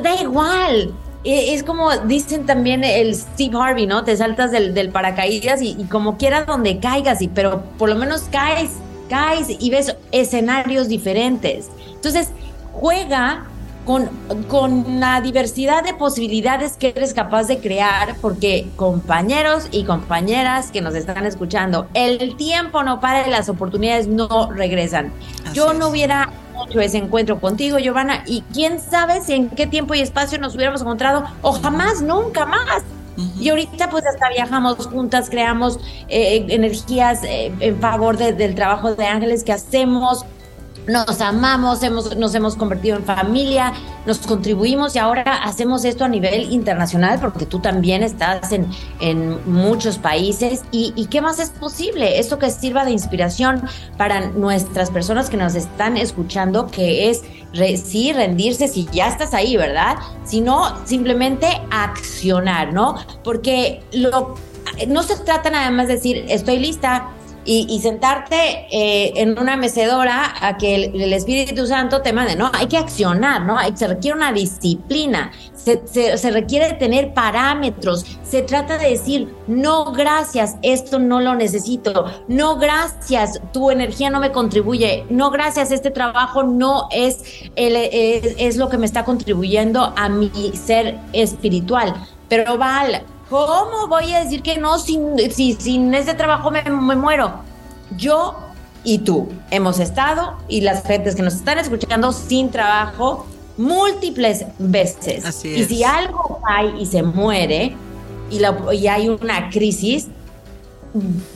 da igual es como dicen también el Steve Harvey, ¿no? Te saltas del, paracaídas y, como quieras donde caigas, y, pero por lo menos caes, caes y ves escenarios diferentes. Entonces, juega con, con la diversidad de posibilidades que eres capaz de crear, porque compañeros y compañeras que nos están escuchando, el tiempo no para y las oportunidades no regresan. Yo no hubiera hecho ese encuentro contigo, Giovanna, y quién sabe si en qué tiempo y espacio nos hubiéramos encontrado, o jamás, nunca más. Y ahorita pues hasta viajamos juntas, creamos eh, energías eh, en favor del trabajo de ángeles que hacemos, nos amamos, hemos, nos hemos convertido en familia, nos contribuimos y ahora hacemos esto a nivel internacional porque tú también estás en, en muchos países. ¿Y, ¿Y, qué más es posible? Esto que sirva de inspiración para nuestras personas que nos están escuchando, que es sí rendirse si ya estás ahí, ¿verdad? Sino simplemente accionar, ¿no? Porque lo, no se trata nada más de decir, estoy lista, y, sentarte eh, en una mecedora a que el, Espíritu Santo te mande, ¿no? Hay que accionar, ¿no? Hay, se requiere una disciplina, se, se, requiere tener parámetros, se trata de decir, no, gracias, esto no lo necesito, no, gracias, tu energía no me contribuye, no, gracias, este trabajo no es, el, es, es lo que me está contribuyendo a mi ser espiritual. Pero Val, ¿Cómo voy a decir que no sin, si, sin ese trabajo me, muero? Yo y tú hemos estado y las gentes que nos están escuchando sin trabajo múltiples veces. Así es. Y si algo hay y se muere y, y hay una crisis,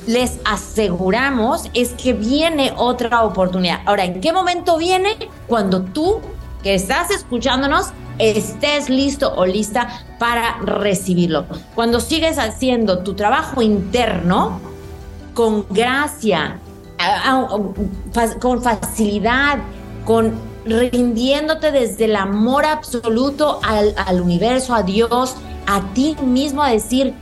les aseguramos es que viene otra oportunidad. Ahora, ¿en qué momento viene? Cuando tú que estás escuchándonos estés listo o lista para recibirlo. Cuando sigues haciendo tu trabajo interno con gracia, con facilidad, con rindiéndote desde el amor absoluto al, al universo, a Dios, a ti mismo, a decir,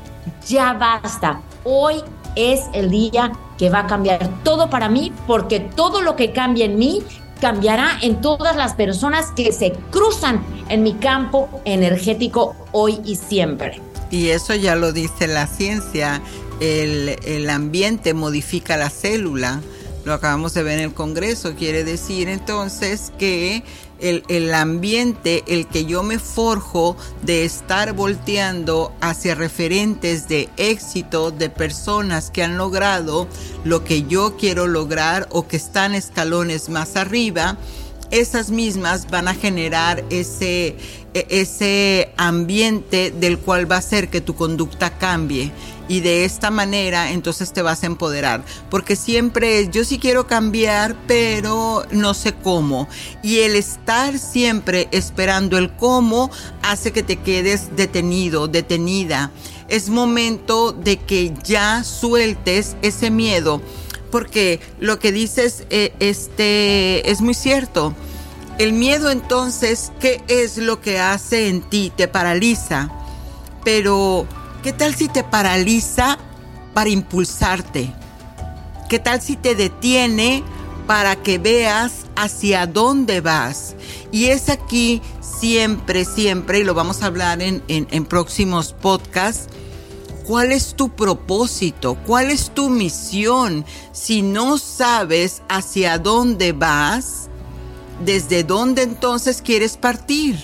ya basta, hoy es el día que va a cambiar todo para mí, porque todo lo que cambia en mí cambiará en todas las personas que se cruzan en mi campo energético hoy y siempre. Y eso ya lo dice la ciencia, el, ambiente modifica la célula, lo acabamos de ver en el Congreso, quiere decir entonces que el, ambiente, el que yo me forjo de estar volteando hacia referentes de éxito, de personas que han logrado lo que yo quiero lograr o que están escalones más arriba, esas mismas van a generar ese, e, ese ambiente del cual va a hacer que tu conducta cambie y de esta manera entonces te vas a empoderar. Porque siempre es, yo sí quiero cambiar, pero no sé cómo. Y el estar siempre esperando el cómo hace que te quedes detenido, detenida. Es momento de que ya sueltes ese miedo. Porque lo que dices eh, este, es muy cierto. El miedo entonces, ¿qué es lo que hace en ti? Te paraliza. Pero ¿Qué tal si te paraliza para impulsarte? ¿Qué tal si te detiene para que veas hacia dónde vas? Y es aquí siempre, siempre, y lo vamos a hablar en, en, próximos podcasts, ¿Cuál es tu propósito? ¿Cuál es tu misión? Si no sabes hacia dónde vas, ¿desde dónde entonces quieres partir?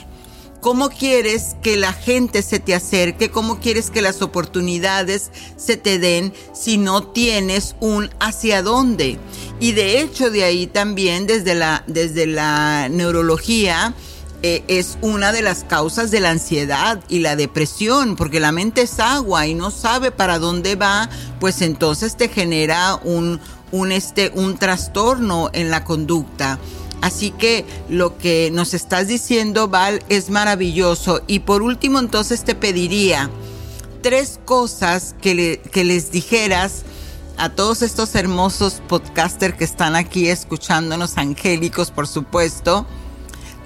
¿Cómo quieres que la gente se te acerque? ¿Cómo quieres que las oportunidades se te den si no tienes un hacia dónde? Y de hecho de ahí también desde la, desde la neurología eh, es una de las causas de la ansiedad y la depresión, porque la mente es agua y no sabe para dónde va, pues entonces te genera un, un, este, un trastorno en la conducta. Así que lo que nos estás diciendo, Val, es maravilloso. Y por último, entonces te pediría tres cosas que, que les dijeras a todos estos hermosos podcasters que están aquí escuchándonos, angélicos por supuesto,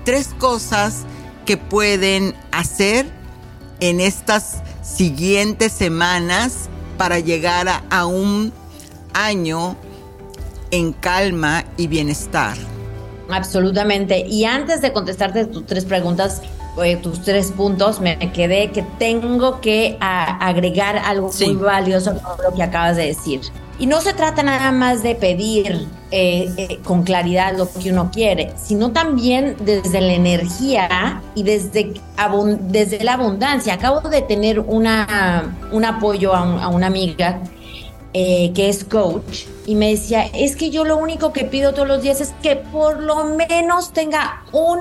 tres cosas que pueden hacer en estas siguientes semanas para llegar a, un año en calma y bienestar. Absolutamente. Y antes de contestarte tus tres preguntas, eh, tus tres puntos, me quedé que tengo que agregar algo muy valioso a lo que acabas de decir. Y no se trata nada más de pedir eh, eh, con claridad lo que uno quiere, sino también desde la energía y desde, desde la abundancia. Acabo de tener una, un apoyo a, una amiga eh, que es coach y me decía, es que yo lo único que pido todos los días es que por lo menos tenga un,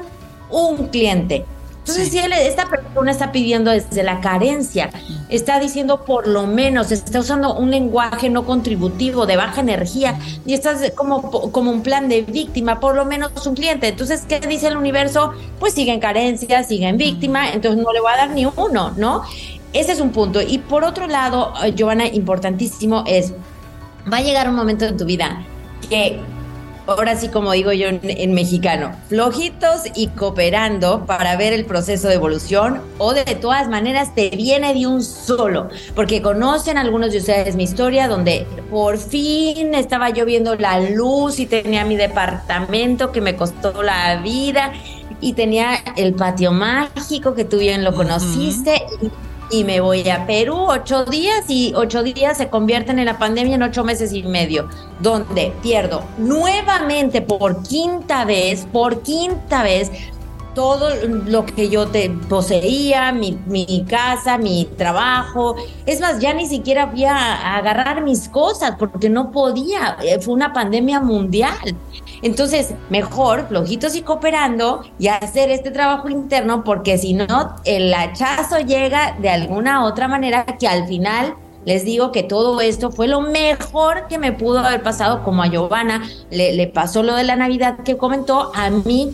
un cliente entonces, si esta persona está pidiendo desde la carencia, está diciendo por lo menos, está usando un lenguaje no contributivo, de baja energía, y estás como, como un plan de víctima, por lo menos un cliente. Entonces, ¿qué dice el universo? Pues sigue en carencia, sigue en víctima, entonces no le voy a dar ni uno, ¿no? Ese es un punto. Y por otro lado, eh, Giovanna, importantísimo es, va a llegar un momento en tu vida que ahora sí como digo yo en, mexicano, flojitos y cooperando para ver el proceso de evolución o de todas maneras te viene de un solo, porque conocen algunos de ustedes mi historia donde por fin estaba yo viendo la luz y tenía mi departamento que me costó la vida y tenía el patio mágico que tú bien lo conociste y me voy a Perú ocho días y ocho días se convierten en la pandemia en ocho meses y medio, donde pierdo nuevamente por quinta vez, por quinta vez, todo lo que yo te poseía, mi, mi, casa, mi trabajo. Es más, ya ni siquiera voy a agarrar mis cosas porque no podía. Eh, fue una pandemia mundial. Entonces, mejor flojitos y cooperando y hacer este trabajo interno porque si no, el hachazo llega de alguna otra manera que al final les digo que todo esto fue lo mejor que me pudo haber pasado, como a Giovanna le, le pasó lo de la Navidad que comentó, a mí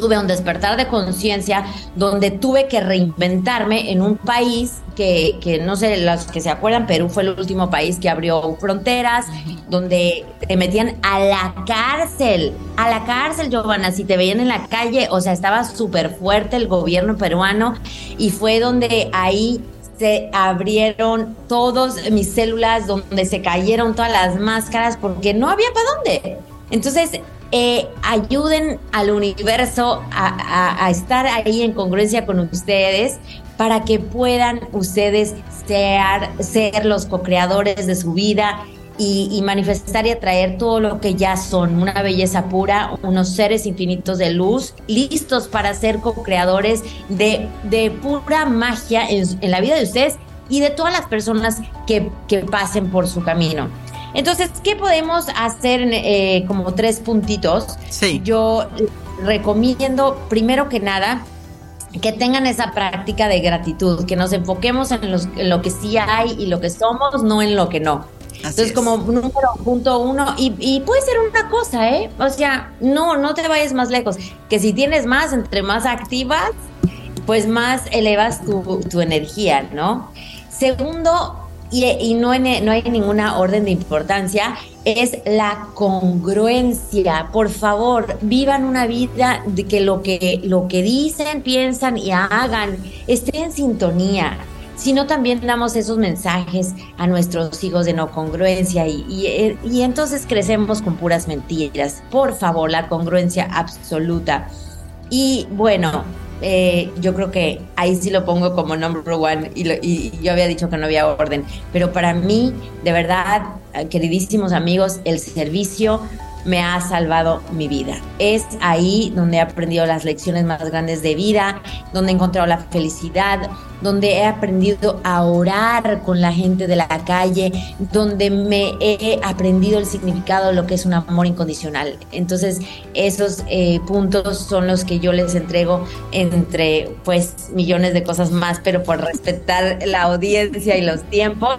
tuve un despertar de conciencia donde tuve que reinventarme en un país que, que, no sé, los que se acuerdan, Perú fue el último país que abrió fronteras, donde te metían a la cárcel, a la cárcel, Giovanna, si te veían en la calle, o sea, estaba súper fuerte el gobierno peruano y fue donde ahí se abrieron todas mis células, donde se cayeron todas las máscaras, porque no había para dónde. Entonces, eh, ayuden al universo a, estar ahí en congruencia con ustedes para que puedan ustedes ser, ser los co-creadores de su vida y, manifestar y atraer todo lo que ya son, una belleza pura, unos seres infinitos de luz, listos para ser co-creadores de, de pura magia en, la vida de ustedes y de todas las personas que, que pasen por su camino. Entonces, ¿qué podemos hacer eh, como tres puntitos? Sí. Yo recomiendo, primero que nada, que tengan esa práctica de gratitud, que nos enfoquemos en, lo que sí hay y lo que somos, no en lo que no. Entonces, como número punto uno, y, puede ser una cosa, ¿eh? O sea, no, no te vayas más lejos, que si tienes más, entre más activas, pues más elevas tu, tu energía, ¿no? Segundo, y, no, no hay ninguna orden de importancia, es la congruencia. Por favor, vivan una vida de que lo que, lo que dicen, piensan y hagan esté en sintonía. Si no, también damos esos mensajes a nuestros hijos de no congruencia y, y, y entonces crecemos con puras mentiras. Por favor, la congruencia absoluta. Y bueno, eh, yo creo que ahí sí lo pongo como number one y, yo había dicho que no había orden, pero para mí, de verdad, queridísimos amigos, el servicio me ha salvado mi vida. Es ahí donde he aprendido las lecciones más grandes de vida, donde he encontrado la felicidad, donde he aprendido a orar con la gente de la calle, donde me he aprendido el significado de lo que es un amor incondicional. Entonces, esos eh, puntos son los que yo les entrego entre pues millones de cosas más, pero por respetar la audiencia y los tiempos,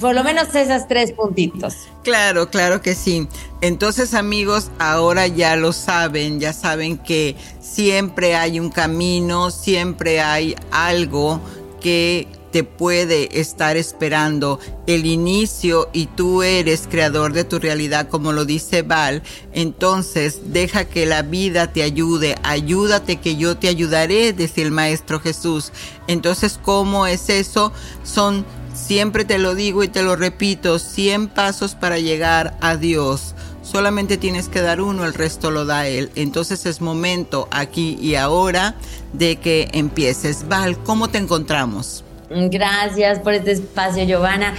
por lo menos esas tres puntitos. Claro, claro que sí. Entonces amigos, ahora ya lo saben, ya saben que siempre hay un camino, siempre hay algo que te puede estar esperando el inicio y tú eres creador de tu realidad como lo dice Val, entonces deja que la vida te ayude, ayúdate que yo te ayudaré, dice el Maestro Jesús. Entonces, ¿cómo es eso? Son, siempre te lo digo y te lo repito, 100 pasos para llegar a Dios. Solamente tienes que dar uno, el resto lo da Él. Entonces es momento aquí y ahora de que empieces. Val, ¿cómo te encontramos? Gracias por este espacio, Giovanna.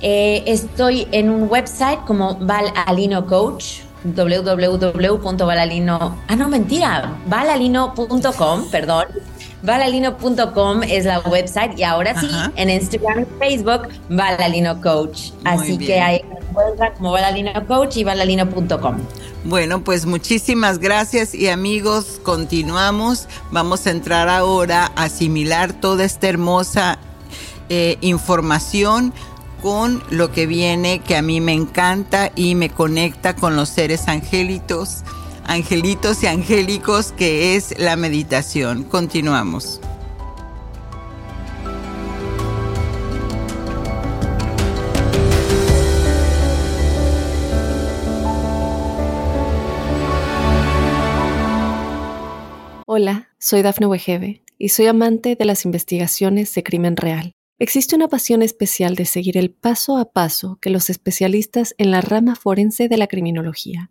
Eh, estoy en un website como Val Alino Coach www.valalino ah no mentira valalino.com perdón valalino.com es la website y ahora sí en Instagram y Facebook Valalino Coach. Así que ahí encuentran como Valalino Coach y valalino.com bueno, pues muchísimas gracias y amigos, continuamos. Vamos a entrar ahora a asimilar toda esta hermosa eh, información con lo que viene que a mí me encanta y me conecta con los seres angélitos, angelitos y angélicos que es la meditación. Continuamos. Hola, soy Dafne Wegebe y soy amante de las investigaciones de crimen real. Existe una pasión especial de seguir el paso a paso que los especialistas en la rama forense de la criminología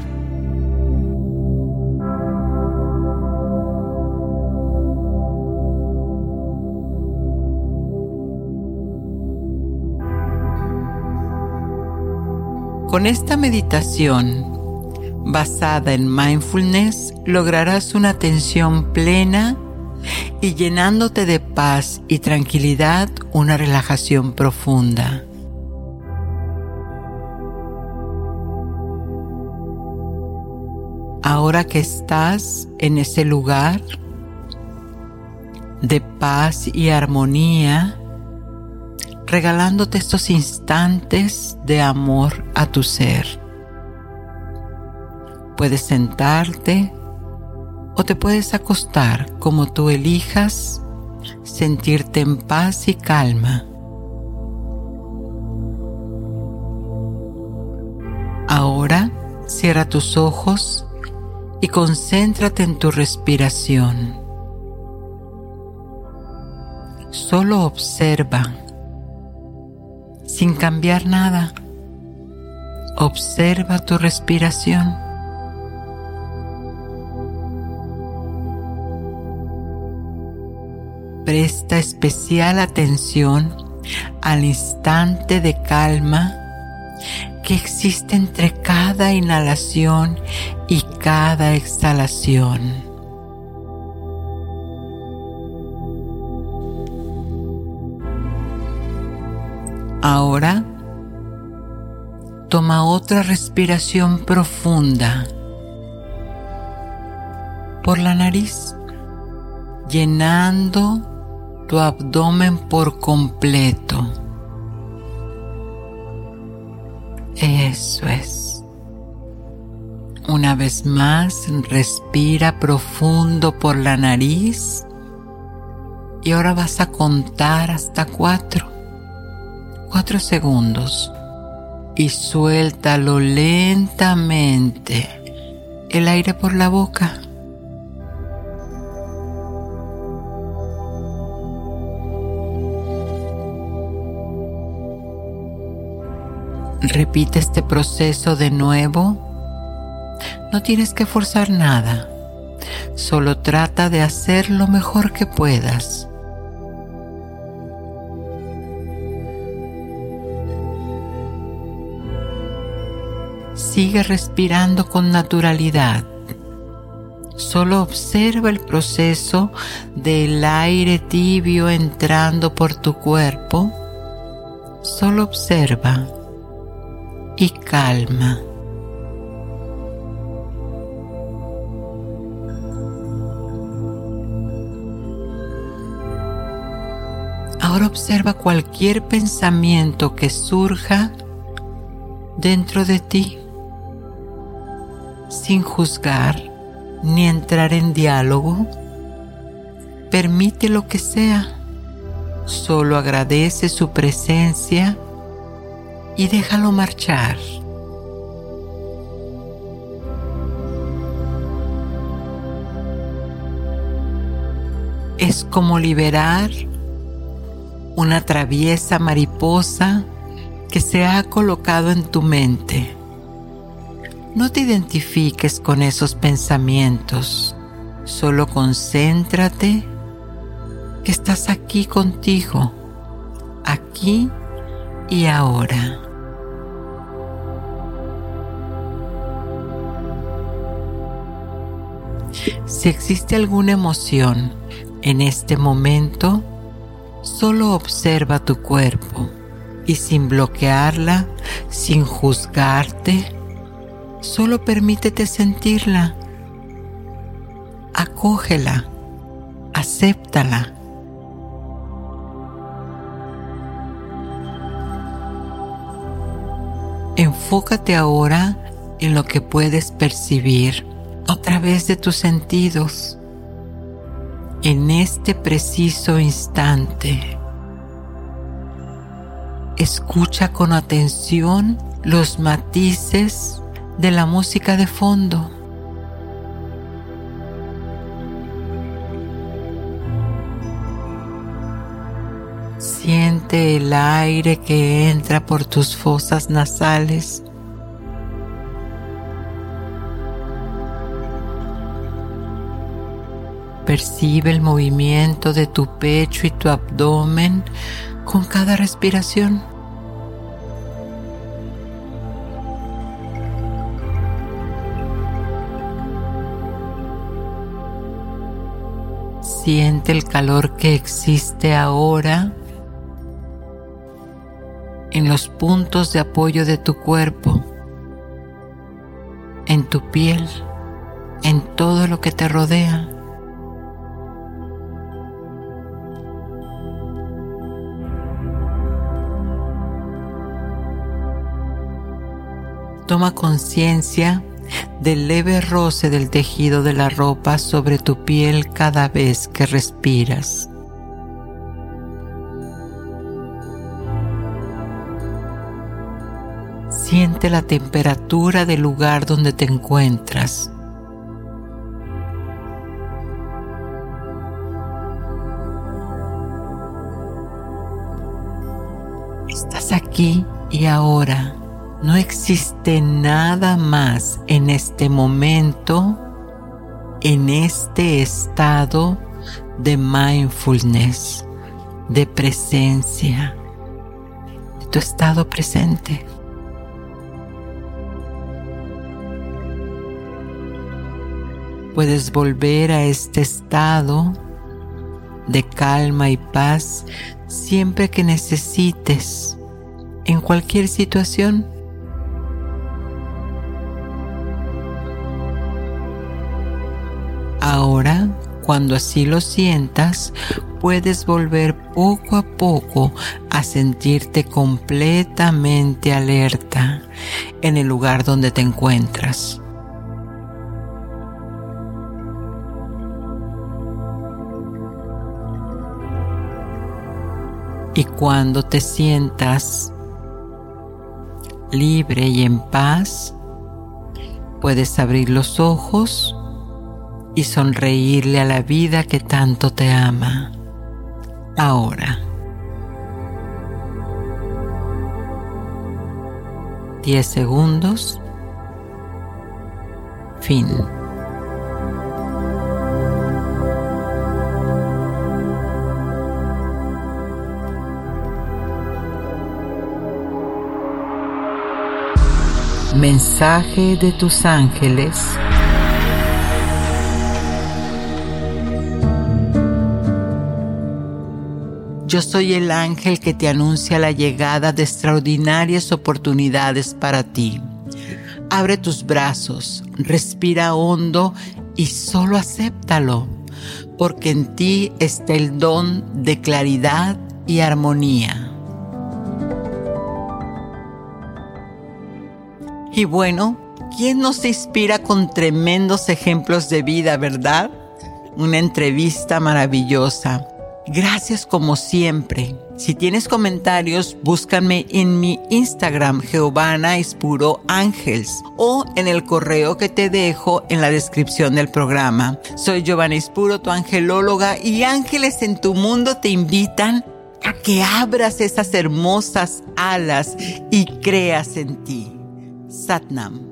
Con esta meditación basada en mindfulness lograrás una atención plena y llenándote de paz y tranquilidad una relajación profunda. Ahora que estás en ese lugar de paz y armonía, regalándote estos instantes de amor a tu ser. Puedes sentarte o te puedes acostar como tú elijas, sentirte en paz y calma. Ahora cierra tus ojos y concéntrate en tu respiración. Solo observa, sin cambiar nada. Observa tu respiración. Presta especial atención al instante de calma que existe entre cada inhalación y cada exhalación. Ahora toma otra respiración profunda por la nariz, llenando tu abdomen por completo. Eso es. Una vez más, respira profundo por la nariz y ahora vas a contar hasta cuatro. Cuatro segundos y suéltalo lentamente el aire por la boca. Repite este proceso de nuevo. No tienes que forzar nada. Solo trata de hacer lo mejor que puedas Sigue respirando con naturalidad. Solo observa el proceso del aire tibio entrando por tu cuerpo. Solo observa y calma. Ahora observa cualquier pensamiento que surja dentro de ti sin juzgar ni entrar en diálogo. Permite lo que sea. Solo agradece su presencia y déjalo marchar. Es como liberar una traviesa mariposa que se ha colocado en tu mente. No te identifiques con esos pensamientos, solo concéntrate que estás aquí contigo, aquí y ahora. Si existe alguna emoción en este momento, solo observa tu cuerpo y sin bloquearla, sin juzgarte, Solo permítete sentirla. Acógela. Acéptala. Enfócate ahora en lo que puedes percibir a través de tus sentidos en este preciso instante. Escucha con atención los matices de la música de fondo. Siente el aire que entra por tus fosas nasales. Percibe el movimiento de tu pecho y tu abdomen con cada respiración. Siente el calor que existe ahora en los puntos de apoyo de tu cuerpo, en tu piel, en todo lo que te rodea. Toma conciencia del leve roce del tejido de la ropa sobre tu piel cada vez que respiras. Siente la temperatura del lugar donde te encuentras. Estás aquí y ahora no existe nada más en este momento, en este estado de mindfulness, de presencia, de tu estado presente. Puedes volver a este estado de calma y paz siempre que necesites, en cualquier situación. Cuando así lo sientas, puedes volver poco a poco a sentirte completamente alerta en el lugar donde te encuentras. Y cuando te sientas libre y en paz, puedes abrir los ojos y sonreírle a la vida que tanto te ama. Ahora. 10 segundos. Fin. Mensaje de tus ángeles. Yo soy el ángel que te anuncia la llegada de extraordinarias oportunidades para ti. Abre tus brazos, respira hondo y solo acéptalo, porque en ti está el don de claridad y armonía. Y bueno, ¿quién nos inspira con tremendos ejemplos de vida, verdad? Una entrevista maravillosa. Gracias como siempre. Si tienes comentarios, búscame en mi Instagram, Giovanna Espuro Ángels, o en el correo que te dejo en la descripción del programa. Soy Giovanna Espuro, tu angelóloga, y ángeles en tu mundo te invitan a que abras esas hermosas alas y creas en ti. Satnam.